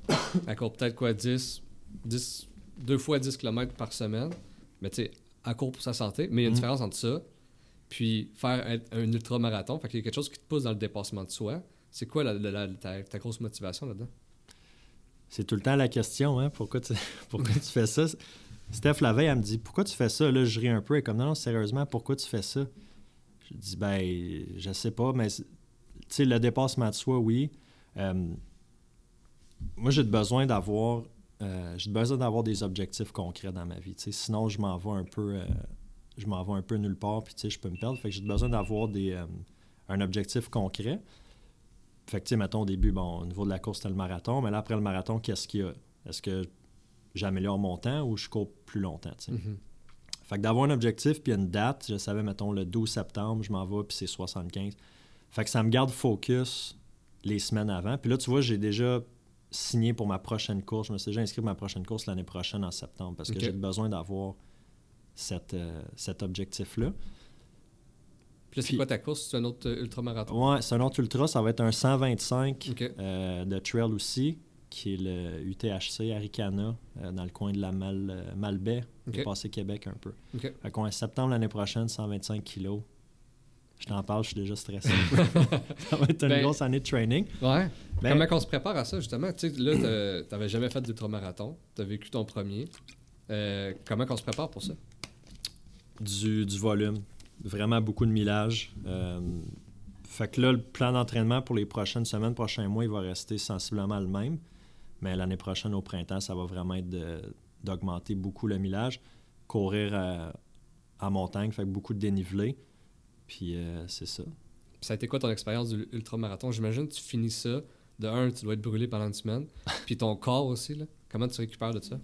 A: elle court peut-être quoi, 10, 10, deux fois 10 km par semaine. Mais tu sais, elle court pour sa santé. Mais il y a une
B: Mhm.
A: différence entre ça, puis faire un, un ultramarathon. Fait qu'il y a quelque chose qui te pousse dans le dépassement de soi. C'est quoi ta, grosse motivation là-dedans?
B: C'est tout le temps la question, hein? Pourquoi tu, pourquoi tu fais ça? Steph la veille, elle me dit Pourquoi tu fais ça? Là, je ris un peu. Elle est comme non, non, sérieusement, pourquoi tu fais ça? Je dis ben, je sais pas, mais tu sais, le dépassement de soi, oui. Euh, moi, j'ai besoin d'avoir euh, j'ai besoin d'avoir des objectifs concrets dans ma vie. Sinon, je m'en vais un peu. euh, je m'en vais un peu nulle part, puis tu sais, je peux me perdre. Fait que j'ai besoin d'avoir des, euh, un objectif concret. Fait que, tu sais, mettons, au début, bon, au niveau de la course, c'était le marathon, mais là, après le marathon, qu'est-ce qu'il y a? Est-ce que j'améliore mon temps ou je cours plus longtemps, tu sais?
A: Mhm.
B: Fait que d'avoir un objectif puis une date, je savais, mettons, le 12 septembre, je m'en vais, puis c'est 75. Fait que ça me garde focus les semaines avant. Puis là, tu vois, j'ai déjà signé pour ma prochaine course. Je me suis déjà inscrit pour ma prochaine course l'année prochaine en septembre parce que j'ai besoin d'avoir cette, euh, cet objectif-là.
A: Puis là, c'est quoi ta course? C'est un autre euh, ultramarathon?
B: Ouais, c'est un autre ultra, ça va être un 125
A: Ok.
B: euh, de trail aussi, qui est le UTHC Aricana, euh, dans le coin de la Mal, Malbaie,
A: Ok.
B: dépassé Québec un peu.
A: Ok.
B: Fait qu'on est septembre l'année prochaine, 125 kilos. je t'en parle, je suis déjà stressé. ça va être une
A: Ben,
B: grosse année de training.
A: Ouais.
B: Ben-
A: Comment qu'on se prépare à ça, justement? Tu sais, là, t'avais jamais fait d'ultramarathon. T'as vécu ton premier. Euh, comment qu'on se prépare pour ça?
B: Du, du volume. Vraiment beaucoup de millage. Euh, fait que là, le plan d'entraînement pour les prochaines semaines, prochains mois, il va rester sensiblement le même. Mais l'année prochaine, au printemps, ça va vraiment être de- d'augmenter beaucoup le millage. Courir à, en montagne, fait que beaucoup de dénivelé. Puis euh, c'est ça.
A: Ça a été quoi ton expérience du ultramarathon? J'imagine que tu finis ça. De un, tu dois être brûlé pendant une semaine. Puis ton corps aussi, là. Comment tu récupères de ça?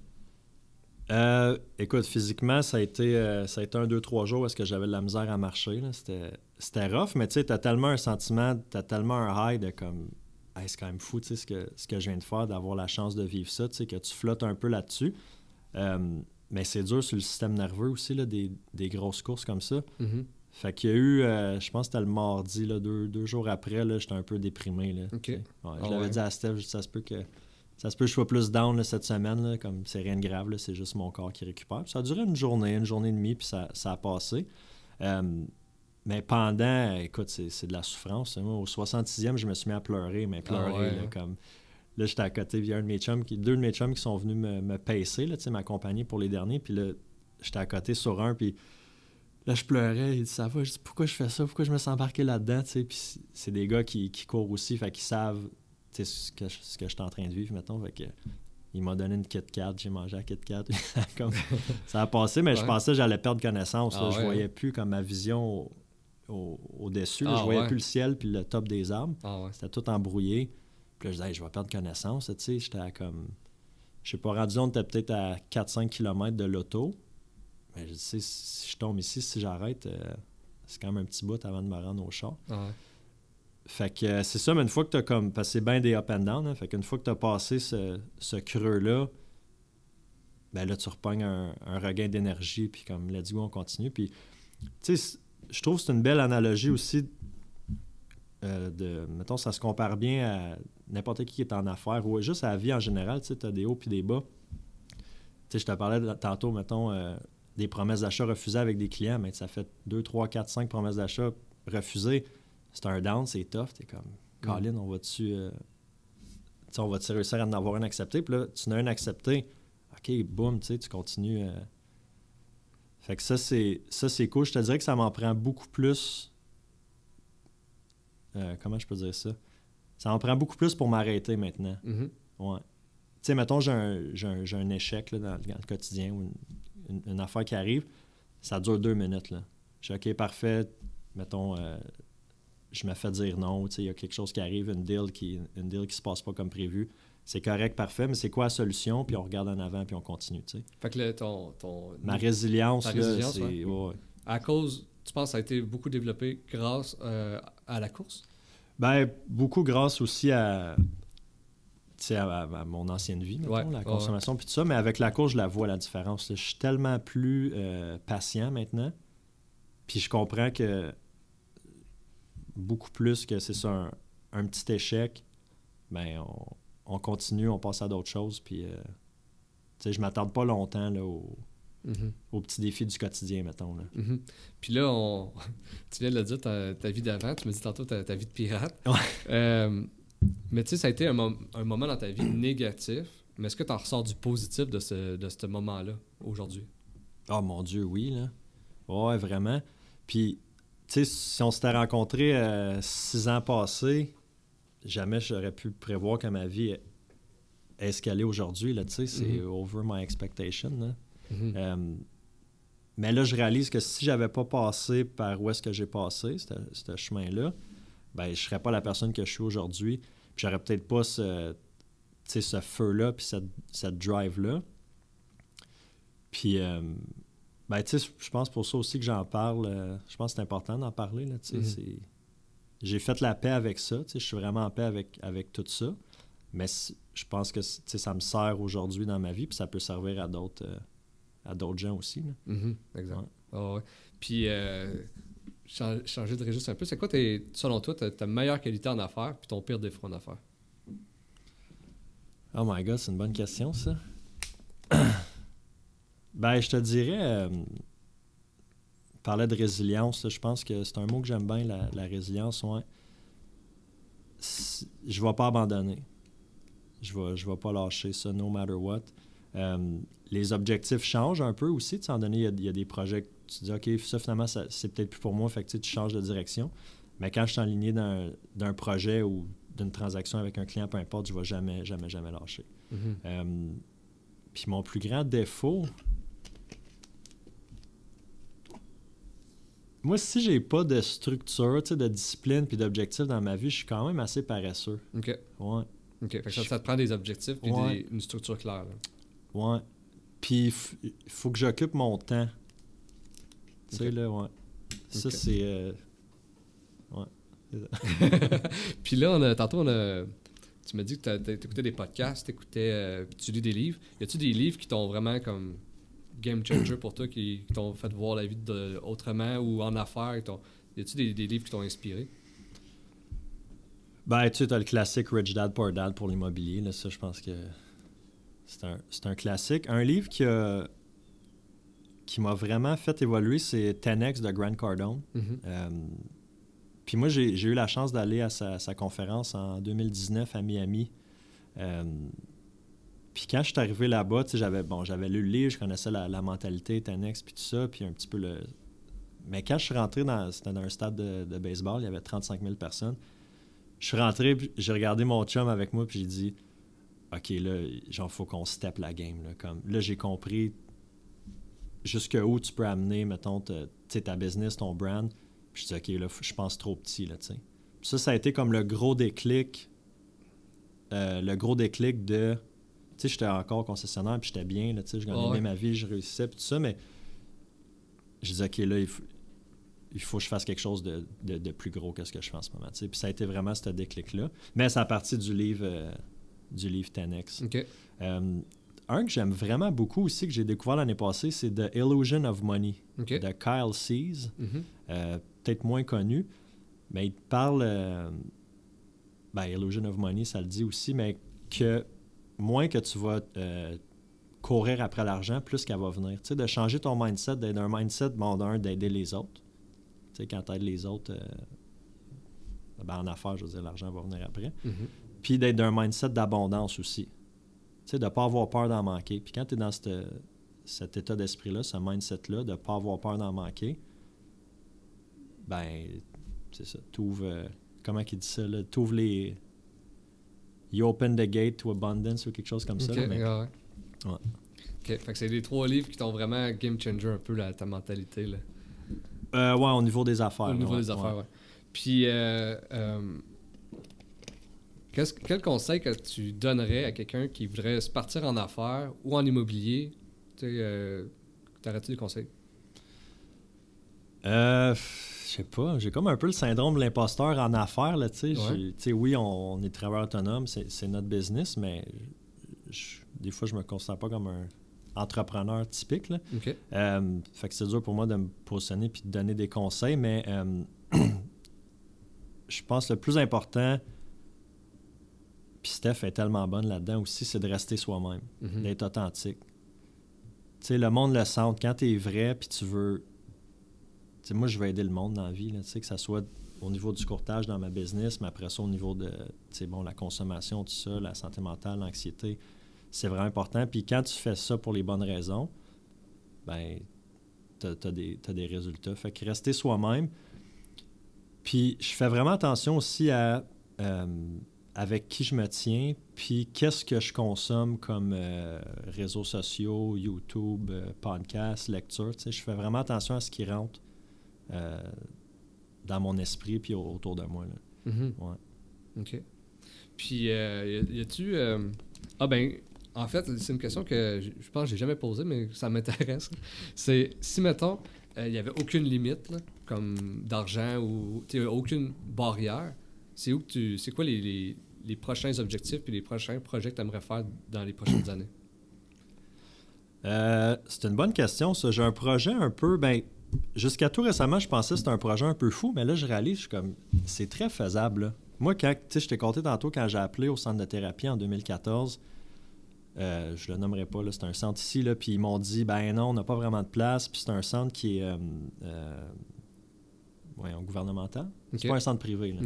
B: Euh, écoute, physiquement, ça a été, euh, ça a été un, deux, trois jours où est-ce que j'avais de la misère à marcher. C'était, rough, mais tu sais, t'as tellement un sentiment, t'as tellement un high de comme, Hey, c'est quand même fou, tu sais, ce que, ce que je viens de faire, d'avoir la chance de vivre ça, tu sais, que tu flottes un peu là-dessus. Euh, mais c'est dur sur le système nerveux aussi, là, des, des grosses courses comme ça.
A: Mhm.
B: Fait qu'il y a eu, euh, je pense que c'était le mardi, là, deux, deux jours après, là, j'étais un peu déprimé. Là,
A: OK.
B: Ouais, je
A: Ah
B: l'avais
A: ouais.
B: dit à Steph, je dis, ça se peut que ça se peut que je sois plus down là, cette semaine, là, comme c'est rien de grave, c'est juste mon corps qui récupère. Puis ça a duré une journée, une journée et demie, puis ça, ça a passé. Euh, mais pendant, écoute, c'est de la souffrance. hein. Moi, au 66e, je me suis mis à pleurer, mais pleurer,
A: Ah ouais,
B: là,
A: hein.
B: comme... Là, j'étais à côté, il y a un de mes chums qui, deux de mes chums qui sont venus me, me pacer, là, m'accompagner pour les derniers, puis là, j'étais à côté sur un, puis là, je pleurais, il dit, ça va, je dis, pourquoi je fais ça, pourquoi je me suis embarqué là-dedans, puis c'est- des gars qui, qui courent aussi, fait qu'ils savent, ce que, je- ce que je suis en train de vivre, mettons, fait que il m'a donné une Kit Kat, j'ai mangé la Kit Kat, comme, ça a passé, mais je pensais que j'allais perdre connaissance, là.
A: Ah
B: je
A: ouais,
B: voyais plus comme ma vision au- au- au-dessus, là.
A: Ah
B: je voyais plus le ciel puis le top des arbres,
A: Ah
B: c'était tout embrouillé, puis là, je disais, Hey, je vais perdre connaissance, j'étais à comme, je sais pas, rendu, on était peut-être à 4-5 km de l'auto, mais je sais, si je tombe ici, si j'arrête, euh, c'est quand même un petit bout avant de me rendre au char. Fait que euh, c'est ça, mais une fois que tu as comme. C'est bien des up and down, hein, fait fois que tu as passé ce, ce creux-là, ben là, tu repognes un, regain d'énergie, puis comme let's go, on continue. Puis, tu sais, je trouve que c'est une belle analogie aussi euh, de. Mettons, ça se compare bien à n'importe qui qui est en affaires ou juste à la vie en général, tu sais, as des hauts puis des bas. Tu sais, je te parlais tantôt, mettons, euh, des promesses d'achat refusées avec des clients, mais ça fait 2, 3, 4, 5 promesses d'achat refusées c'est un down, c'est tough. T'es comme, Colin, on va-tu. euh, on va-tu réussir à en avoir un accepté? Puis là, tu en as un accepté. OK, boum, tu sais, tu continues. euh. Fait que ça, c'est ça c'est cool. Je te dirais que ça m'en prend beaucoup plus. euh, comment je peux dire ça? Ça m'en prend beaucoup plus pour m'arrêter maintenant.
A: Mhm.
B: Ouais. Tu sais, mettons, j'ai un, j'ai un- j'ai un échec là, dans, le- dans le quotidien ou une, une- une affaire qui arrive, ça dure deux minutes. Là. Je OK, parfait. Mettons, euh, je me fais dire non. Il y a quelque chose qui arrive, une deal qui une deal qui se passe pas comme prévu. C'est correct, parfait, mais c'est quoi la solution? Puis on regarde en avant, puis on continue.
A: Fait que ton, ton...
B: Ma résilience, là,
A: résilience,
B: c'est.
A: ouais.
B: ouais, ouais.
A: À cause, tu penses que ça a été beaucoup développé grâce euh, à la course?
B: Ben, beaucoup grâce aussi à, à, à- à mon ancienne vie, mettons,
A: Ouais,
B: la consommation, puis tout ça. Mais avec la course, je la vois, la différence. Je suis tellement plus euh, patient maintenant. Puis je comprends que beaucoup plus que c'est ça, un, un petit échec, ben, on, on continue, on passe à d'autres choses. Puis, euh, tu sais, je m'attarde pas longtemps là, au-
A: Mhm.
B: aux petits défis du quotidien, mettons. Là.
A: Mhm. Puis là, on... tu viens de le dire, ta, ta vie d'avant, tu me dis tantôt ta, ta vie de pirate.
B: Ouais.
A: Euh, mais tu sais, ça a été un, mom- un moment dans ta vie négatif, mais est-ce que tu en ressors du positif de ce, de ce moment-là aujourd'hui?
B: Oh mon Dieu, oui, là. Ouais, vraiment. Puis, sais, si on s'était rencontrés euh, six ans passés, jamais j'aurais pu prévoir que ma vie est escalée aujourd'hui, là, tu sais, c'est
A: Mhm.
B: over my expectation, là.
A: Mhm.
B: Euh, mais là, je réalise que si j'avais pas passé par où est-ce que j'ai passé, ce ce chemin-là, ben, je serais pas la personne que je suis aujourd'hui. Puis j'aurais peut-être pas ce, tu sais, ce feu-là, puis cette, cette drive-là. Puis, euh, ben, tu sais, je pense pour ça aussi que j'en parle. euh, je pense que c'est important d'en parler, là.
A: Mhm.
B: J'ai fait la paix avec ça, je suis vraiment en paix avec, avec tout ça. Mais je pense que ça me sert aujourd'hui dans ma vie, puis ça peut servir à d'autres euh, à d'autres gens aussi. là.
A: Mhm. Exact.
B: Ouais.
A: Ouais. Puis, euh, chan- changer de registre un peu, c'est quoi, tes, selon toi, ta, ta meilleure qualité en affaires puis ton pire défaut en affaires?
B: Oh my god, c'est une bonne question, ça. ben, je te dirais. euh, parlais de résilience. Je pense que c'est un mot que j'aime bien, la, résilience. Ouais. Je ne vais pas abandonner. Je ne vais, je vais pas lâcher ça, no matter what. Euh, les objectifs changent un peu aussi. Tu sais, donné, il y, a, des projets que tu dis, OK, ça finalement, c'est peut-être plus pour moi, fait que tu changes de direction. Mais quand je suis aligné d'un projet ou d'une transaction avec un client, peu importe, je ne vais jamais, jamais, jamais lâcher. Mm-hmm. Euh, puis mon plus grand défaut, moi, si j'ai pas de structure, de discipline puis d'objectifs dans ma vie, je suis quand même assez paresseux.
A: OK.
B: Ouais.
A: OK. Fait que ça, te prend des objectifs puis une structure claire.
B: Ouais. Puis il faut que j'occupe mon temps. Tu sais, là, ouais. Ça, c'est. Euh, ouais.
A: puis là, on a, tantôt, on a. Tu m'as dit que tu écoutais des podcasts, écoutais, euh, tu lis des livres. Y a-tu des livres qui t'ont vraiment comme game changer pour toi, qui, t'ont fait voir la vie de, autrement ou en affaires? Y a-tu des, des, livres qui t'ont inspiré?
B: Ben, tu sais, as le classique Rich Dad Poor Dad pour l'immobilier. Ça, je pense que c'est un, classique. Un livre qui qui m'a vraiment fait évoluer, c'est 10X de Grant Cardone. Mm-hmm. Euh, puis moi, j'ai eu la chance d'aller à sa, conférence en 2019 à Miami. Euh, puis quand je suis arrivé là-bas, j'avais bon, j'avais lu le livre, je connaissais la, mentalité 10X, puis tout ça, puis un petit peu le... Mais quand je suis rentré dans, dans un stade de, baseball, il y avait 35 000 personnes. Je suis rentré, j'ai regardé mon chum avec moi, puis j'ai dit OK, là, genre, faut qu'on step la game. Là, comme, là j'ai compris jusqu'où tu peux amener, mettons, ta business, ton brand. Puis je dis, OK, là, je pense trop petit, là, tu sais. Ça, ça a été comme le gros déclic, euh, le gros déclic de, sais, j'étais encore concessionnaire, puis j'étais bien, là, tu sais, je gagnais ma vie, je réussissais, puis tout ça, mais je dis, OK, là, il faut, il faut que je fasse quelque chose de, plus gros que ce que je fais en ce moment, tu sais. Puis ça a été vraiment ce déclic-là. Mais c'est à partir du livre... Euh, du livre 10X. Euh, un que j'aime vraiment beaucoup aussi, que j'ai découvert l'année passée, c'est The Illusion of Money de Kyle Seas. Mhm. Euh, peut-être moins connu, mais il parle. Euh, ben, Illusion of Money, ça le dit aussi, mais que moins que tu vas courir après l'argent, plus qu'elle va venir. Tu sais, de changer ton mindset, d'être un mindset, bon, d'un, d'aider les autres. Tu sais, quand tu aides les autres, ben, en affaires, je veux dire, l'argent va venir après. Mhm. Puis d'être d'un mindset d'abondance aussi. Tu sais, de ne pas avoir peur d'en manquer. Puis quand tu es dans cet état d'esprit-là, ce mindset-là, de ne pas avoir peur d'en manquer, ben, c'est ça. Tu ouvres, euh, comment il dit ça, là? Tu ouvres les. You open the gate to abundance ou quelque chose comme ça.
A: mais... ouais. Fait que c'est les trois livres qui t'ont vraiment game changer un peu ta mentalité. Là.
B: Euh, ouais, au niveau des affaires. Au
A: niveau des affaires, ouais. Puis, euh, euh quel conseil que tu donnerais à quelqu'un qui voudrait se partir en affaires ou en immobilier? Tu euh, T'arrêtes-tu
B: je sais pas. J'ai comme un peu le syndrome de l'imposteur en affaires. Là, Oui, on, est travailleur autonome, c'est notre business, mais des fois, je me considère pas comme un entrepreneur typique. Là. Euh, fait que c'est dur pour moi de me positionner puis de donner des conseils, mais euh, je pense que le plus important, puis Steph est tellement bonne là-dedans aussi, c'est de rester soi-même, mhm. d'être authentique. Tu sais, le monde le sent. Quand tu es vrai, puis tu veux. Moi, je veux aider le monde dans la vie, que ça soit au niveau du courtage dans ma business, mais après ça, au niveau de, bon, la consommation, tout ça, la santé mentale, l'anxiété, c'est vraiment important. Puis quand tu fais ça pour les bonnes raisons, ben, tu as, des résultats. Fait que rester soi-même. Puis je fais vraiment attention aussi à. Euh, avec qui je me tiens, puis qu'est-ce que je consomme comme euh, réseaux sociaux, YouTube, euh, podcast, lecture. Je fais vraiment attention à ce qui rentre euh, dans mon esprit puis autour de moi. Là. Ouais.
A: OK. Puis, y a-tu. Ah, ben, en fait, c'est une question que je pense que j'ai jamais posée, mais ça m'intéresse. C'est si, mettons, il n'y avait aucune limite, comme d'argent ou aucune barrière, c'est où que tu. C'est quoi les, les, prochains objectifs et les prochains projets que tu aimerais faire dans les prochaines années?
B: Euh, c'est une bonne question, ça. J'ai un projet un peu. Ben, jusqu'à tout récemment, je pensais que c'était un projet un peu fou, mais là, je réalise, je suis comme. C'est très faisable. Moi, quand. Tu sais, je t'ai compté tantôt quand j'ai appelé au centre de thérapie en 2014. Euh, je le nommerai pas, c'est un centre ici, là, puis ils m'ont dit, ben non, on n'a pas vraiment de place, puis c'est un centre qui est euh, euh, voyons, gouvernemental? C'est pas un centre privé, là.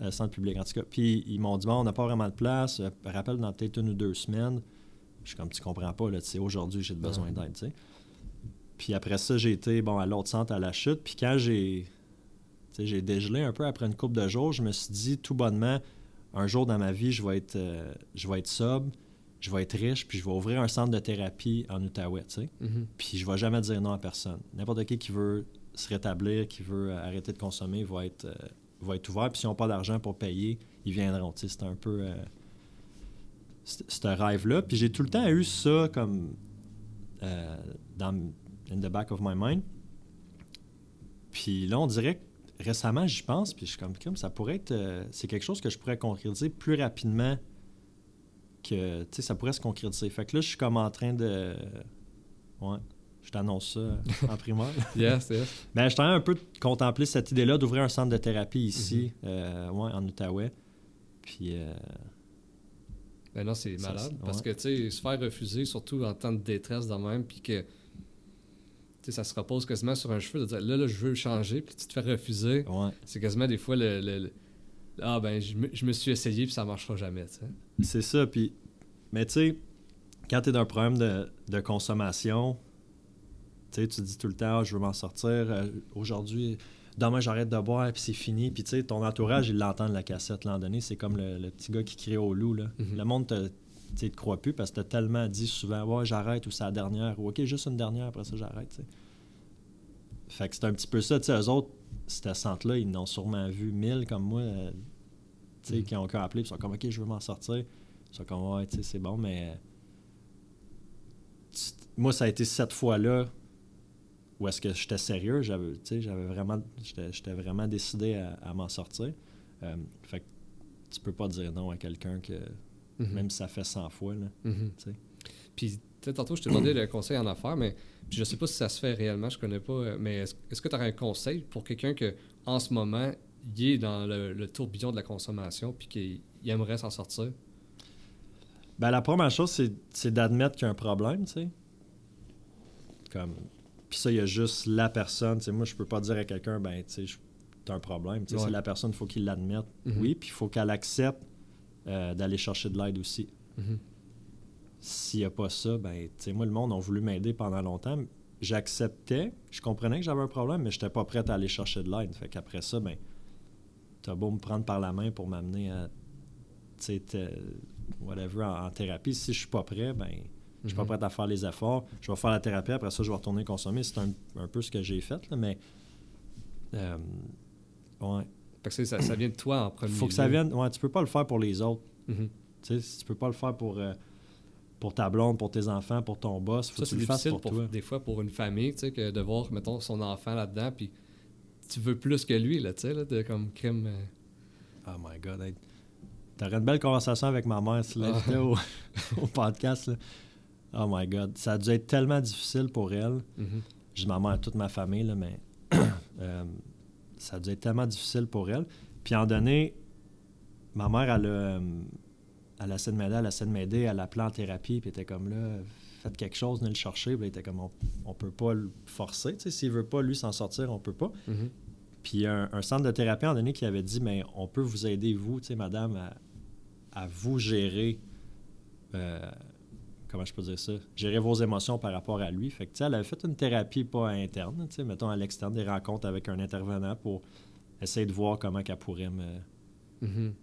B: Un centre public en tout cas. Puis ils m'ont dit, bon, on n'a pas vraiment de place, euh, rappelle dans peut-être une ou deux semaines. Je suis comme, tu comprends pas, là, tu sais, aujourd'hui, j'ai besoin
A: Ouais.
B: d'aide, tu sais. Puis après ça, j'ai été, bon, à l'autre centre, à la chute, puis quand j'ai, j'ai dégelé un peu après une couple de jours, je me suis dit, tout bonnement, un jour dans ma vie, je vais être, euh, je vais être sobre, je vais être riche, puis je vais ouvrir un centre de thérapie en Outaouais.
A: Mhm.
B: Puis je vais jamais dire non à personne. N'importe qui qui veut se rétablir, qui veut euh, arrêter de consommer, va être, euh, va être ouvert. Puis s'ils n'ont pas d'argent pour payer, ils viendront. C'est un peu euh, ce rêve-là. Puis j'ai tout le temps eu ça comme dans in the back of my mind. Puis là, on dirait que récemment, j'y pense, puis je suis comme, ça pourrait être. euh, c'est quelque chose que je pourrais concrétiser plus rapidement que. Tu sais, ça pourrait se concrétiser. Fait que là, je suis comme en train de. Ouais. Je t'annonce ça en primaire.
A: Yes, yes.
B: Ben, je suis un peu de contempler cette idée-là d'ouvrir un centre de thérapie ici, euh, ouais, en Outaouais. Puis, euh,
A: Ben non, c'est malade. Parce
B: ouais.
A: que, tu sais, se faire refuser, surtout en temps de détresse de même, puis que, ça se repose quasiment sur un cheveu de dire, là, là, je veux changer, puis tu te fais refuser.
B: ouais.
A: C'est quasiment des fois le... le- le- ah, ben, je me, je me suis essayé, puis ça marchera jamais.
B: C'est ça. Puis, mais tu sais, quand tu es dans un problème de, de consommation, tu sais, tu dis tout le temps, Ah, je veux m'en sortir. euh, Aujourd'hui, demain, j'arrête de boire, puis c'est fini. Puis, tu sais, ton entourage, il l'entend de la cassette l'an donné. C'est comme le, le petit gars qui crie au loup. Là.
A: Mhm.
B: Le monde te, tu sais, te croit plus parce que tu tellement dit souvent, ouais, j'arrête ou c'est la dernière. Ou, OK, juste une dernière, après ça, j'arrête. tu sais. Fait que c'est un petit peu ça. Tu sais, eux autres, cette centre-là, ils n'ont sûrement vu mille comme moi, euh, tu sais,
A: Mhm.
B: qui ont appelé, puis ils sont comme, OK, je veux m'en sortir. Ils sont comme, ouais, tu sais, c'est bon, mais. euh, Moi, ça a été cette fois-là où est-ce que j'étais sérieux. J'avais, tu sais, j'avais vraiment, j'étais, j'étais vraiment décidé à, à m'en sortir. Euh, fait que tu peux pas dire non à quelqu'un que,
A: Mhm.
B: même si ça fait 100 fois, là, tu sais.
A: Puis, tantôt, je t'ai demandé le conseil en affaires, mais je sais pas si ça se fait réellement, je connais pas, mais est-ce que tu aurais un conseil pour quelqu'un que, en ce moment, il est dans le, le tourbillon de la consommation, puis qu'il il aimerait s'en sortir?
B: Ben, la première chose, c'est, d'admettre qu'il y a un problème, tu sais. Comme... Puis ça, il y a juste la personne. Sais, moi, je peux pas dire à quelqu'un, ben, tu sais, t'as un problème.
A: Ouais.
B: C'est la personne, il faut qu'il l'admette.
A: Mhm.
B: Oui, puis il faut qu'elle accepte euh, d'aller chercher de l'aide aussi.
A: Mhm.
B: S'il n'y a pas ça, ben, tu sais, moi, le monde a voulu m'aider pendant longtemps. J'acceptais, je comprenais que j'avais un problème, mais je n'étais pas prêt à aller chercher de l'aide. Fait qu'après ça, ben, t'as beau me prendre par la main pour m'amener à, tu sais, te- whatever, en, en thérapie. Si je suis pas prêt, ben, je suis pas
A: Mhm.
B: prêt à faire les efforts. Je vais faire la thérapie, après ça, je vais retourner consommer. C'est un, un peu ce que j'ai fait, là, mais. euh, ouais.
A: Fait que c'est- ça, ça vient de toi en premier
B: Faut que ça
A: lieu.
B: vienne. Ouais, tu peux pas le faire pour les autres. Tu sais, si tu peux pas le faire pour, euh, pour ta blonde, pour tes enfants, pour ton boss, faut
A: Ça,
B: que tu
A: c'est
B: le fasses
A: difficile
B: pour
A: pour,
B: toi.
A: des fois pour une famille, tu sais, que de voir, mettons, son enfant là-dedans, puis tu veux plus que lui, là, tu sais, là, de comme crime. euh,
B: Oh my god. hey. T'aurais une belle conversation avec ma mère si
A: Ah.
B: au, au podcast. Là. Oh my god. Ça a dû être tellement difficile pour elle.
A: mhm.
B: Je dis ma mère, toute ma famille, là, mais euh, ça a dû être tellement difficile pour elle. Puis en donné, ma mère, elle a, euh, elle a essayé de m'aider, elle a essayé de m'aider, elle appelait en thérapie, puis elle était comme là, faites quelque chose, venez le chercher. Puis elle était comme, on, on peut pas le forcer. tu sais, S'il veut pas, lui, s'en sortir, on peut pas.
A: Mhm.
B: Puis un, un centre de thérapie en donné qui avait dit, mais on peut vous aider, vous, tu sais, madame, à, à vous gérer, euh, comment je peux dire ça, gérer vos émotions par rapport à lui. Fait que, elle avait fait une thérapie pas interne, mettons à l'externe, des rencontres avec un intervenant pour essayer de voir comment qu'elle pourrait me,
A: Mhm.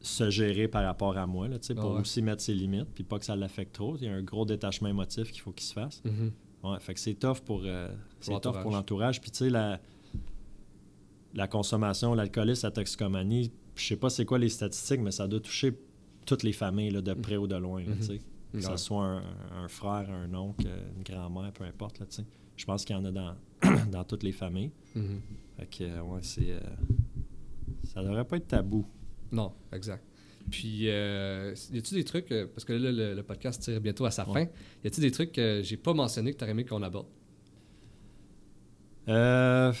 B: se gérer par rapport à moi, là, pour
A: Ah ouais.
B: aussi mettre ses limites, puis pas que ça l'affecte trop. Il y a un gros détachement émotif qu'il faut qu'il se fasse.
A: Mhm.
B: Ouais, fait que c'est tough pour, euh, c'est tough
A: l'entourage.
B: pour l'entourage. Puis tu sais, la, la consommation, l'alcoolisme, la toxicomanie, je sais pas c'est quoi les statistiques, mais ça doit toucher toutes les familles, là, de près ou de loin. là. Que ce soit un, un frère, un oncle, une grand-mère, peu importe. Là, je pense qu'il y en a dans, dans toutes les familles.
A: Mhm.
B: Fait que, euh, ouais, c'est... euh, ça devrait pas être tabou.
A: Non, exact. Puis, euh, y a-tu des trucs, parce que là, le, le podcast tire bientôt à sa
B: Ouais.
A: fin, y a-tu des trucs que j'ai pas mentionné que tu aurais aimé qu'on aborde?
B: Euh,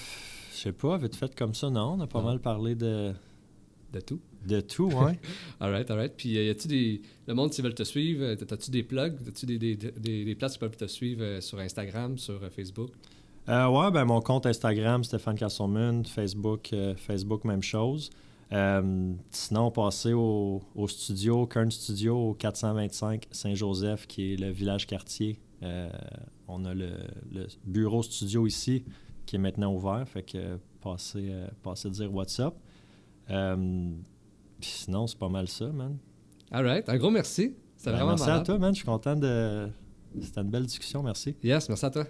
B: je sais pas, vite fait comme ça, non. On a pas
A: Non.
B: mal parlé de...
A: De tout?
B: De tout, ouais.
A: alright, alright. Puis, y a-tu des. Le monde, s'ils veulent te suivre, as-tu des plugs? As-tu des, des, des, des, places qui peuvent te suivre sur Instagram, sur Facebook?
B: Euh, Ouais, ben mon compte Instagram, Stéphane Castleman. Facebook, Facebook, même chose. Euh, sinon, passer au, au, studio, Kern Studio, au 425 Saint-Joseph, qui est le village quartier. Euh, on a le, bureau studio ici, qui est maintenant ouvert. Fait que passez, euh, dire what's up. Sinon, c'est pas mal ça, man.
A: All right. Un gros merci.
B: Ben, vraiment Merci à toi, man. Je suis content de. C'était une belle discussion. Merci.
A: Yes, merci à toi.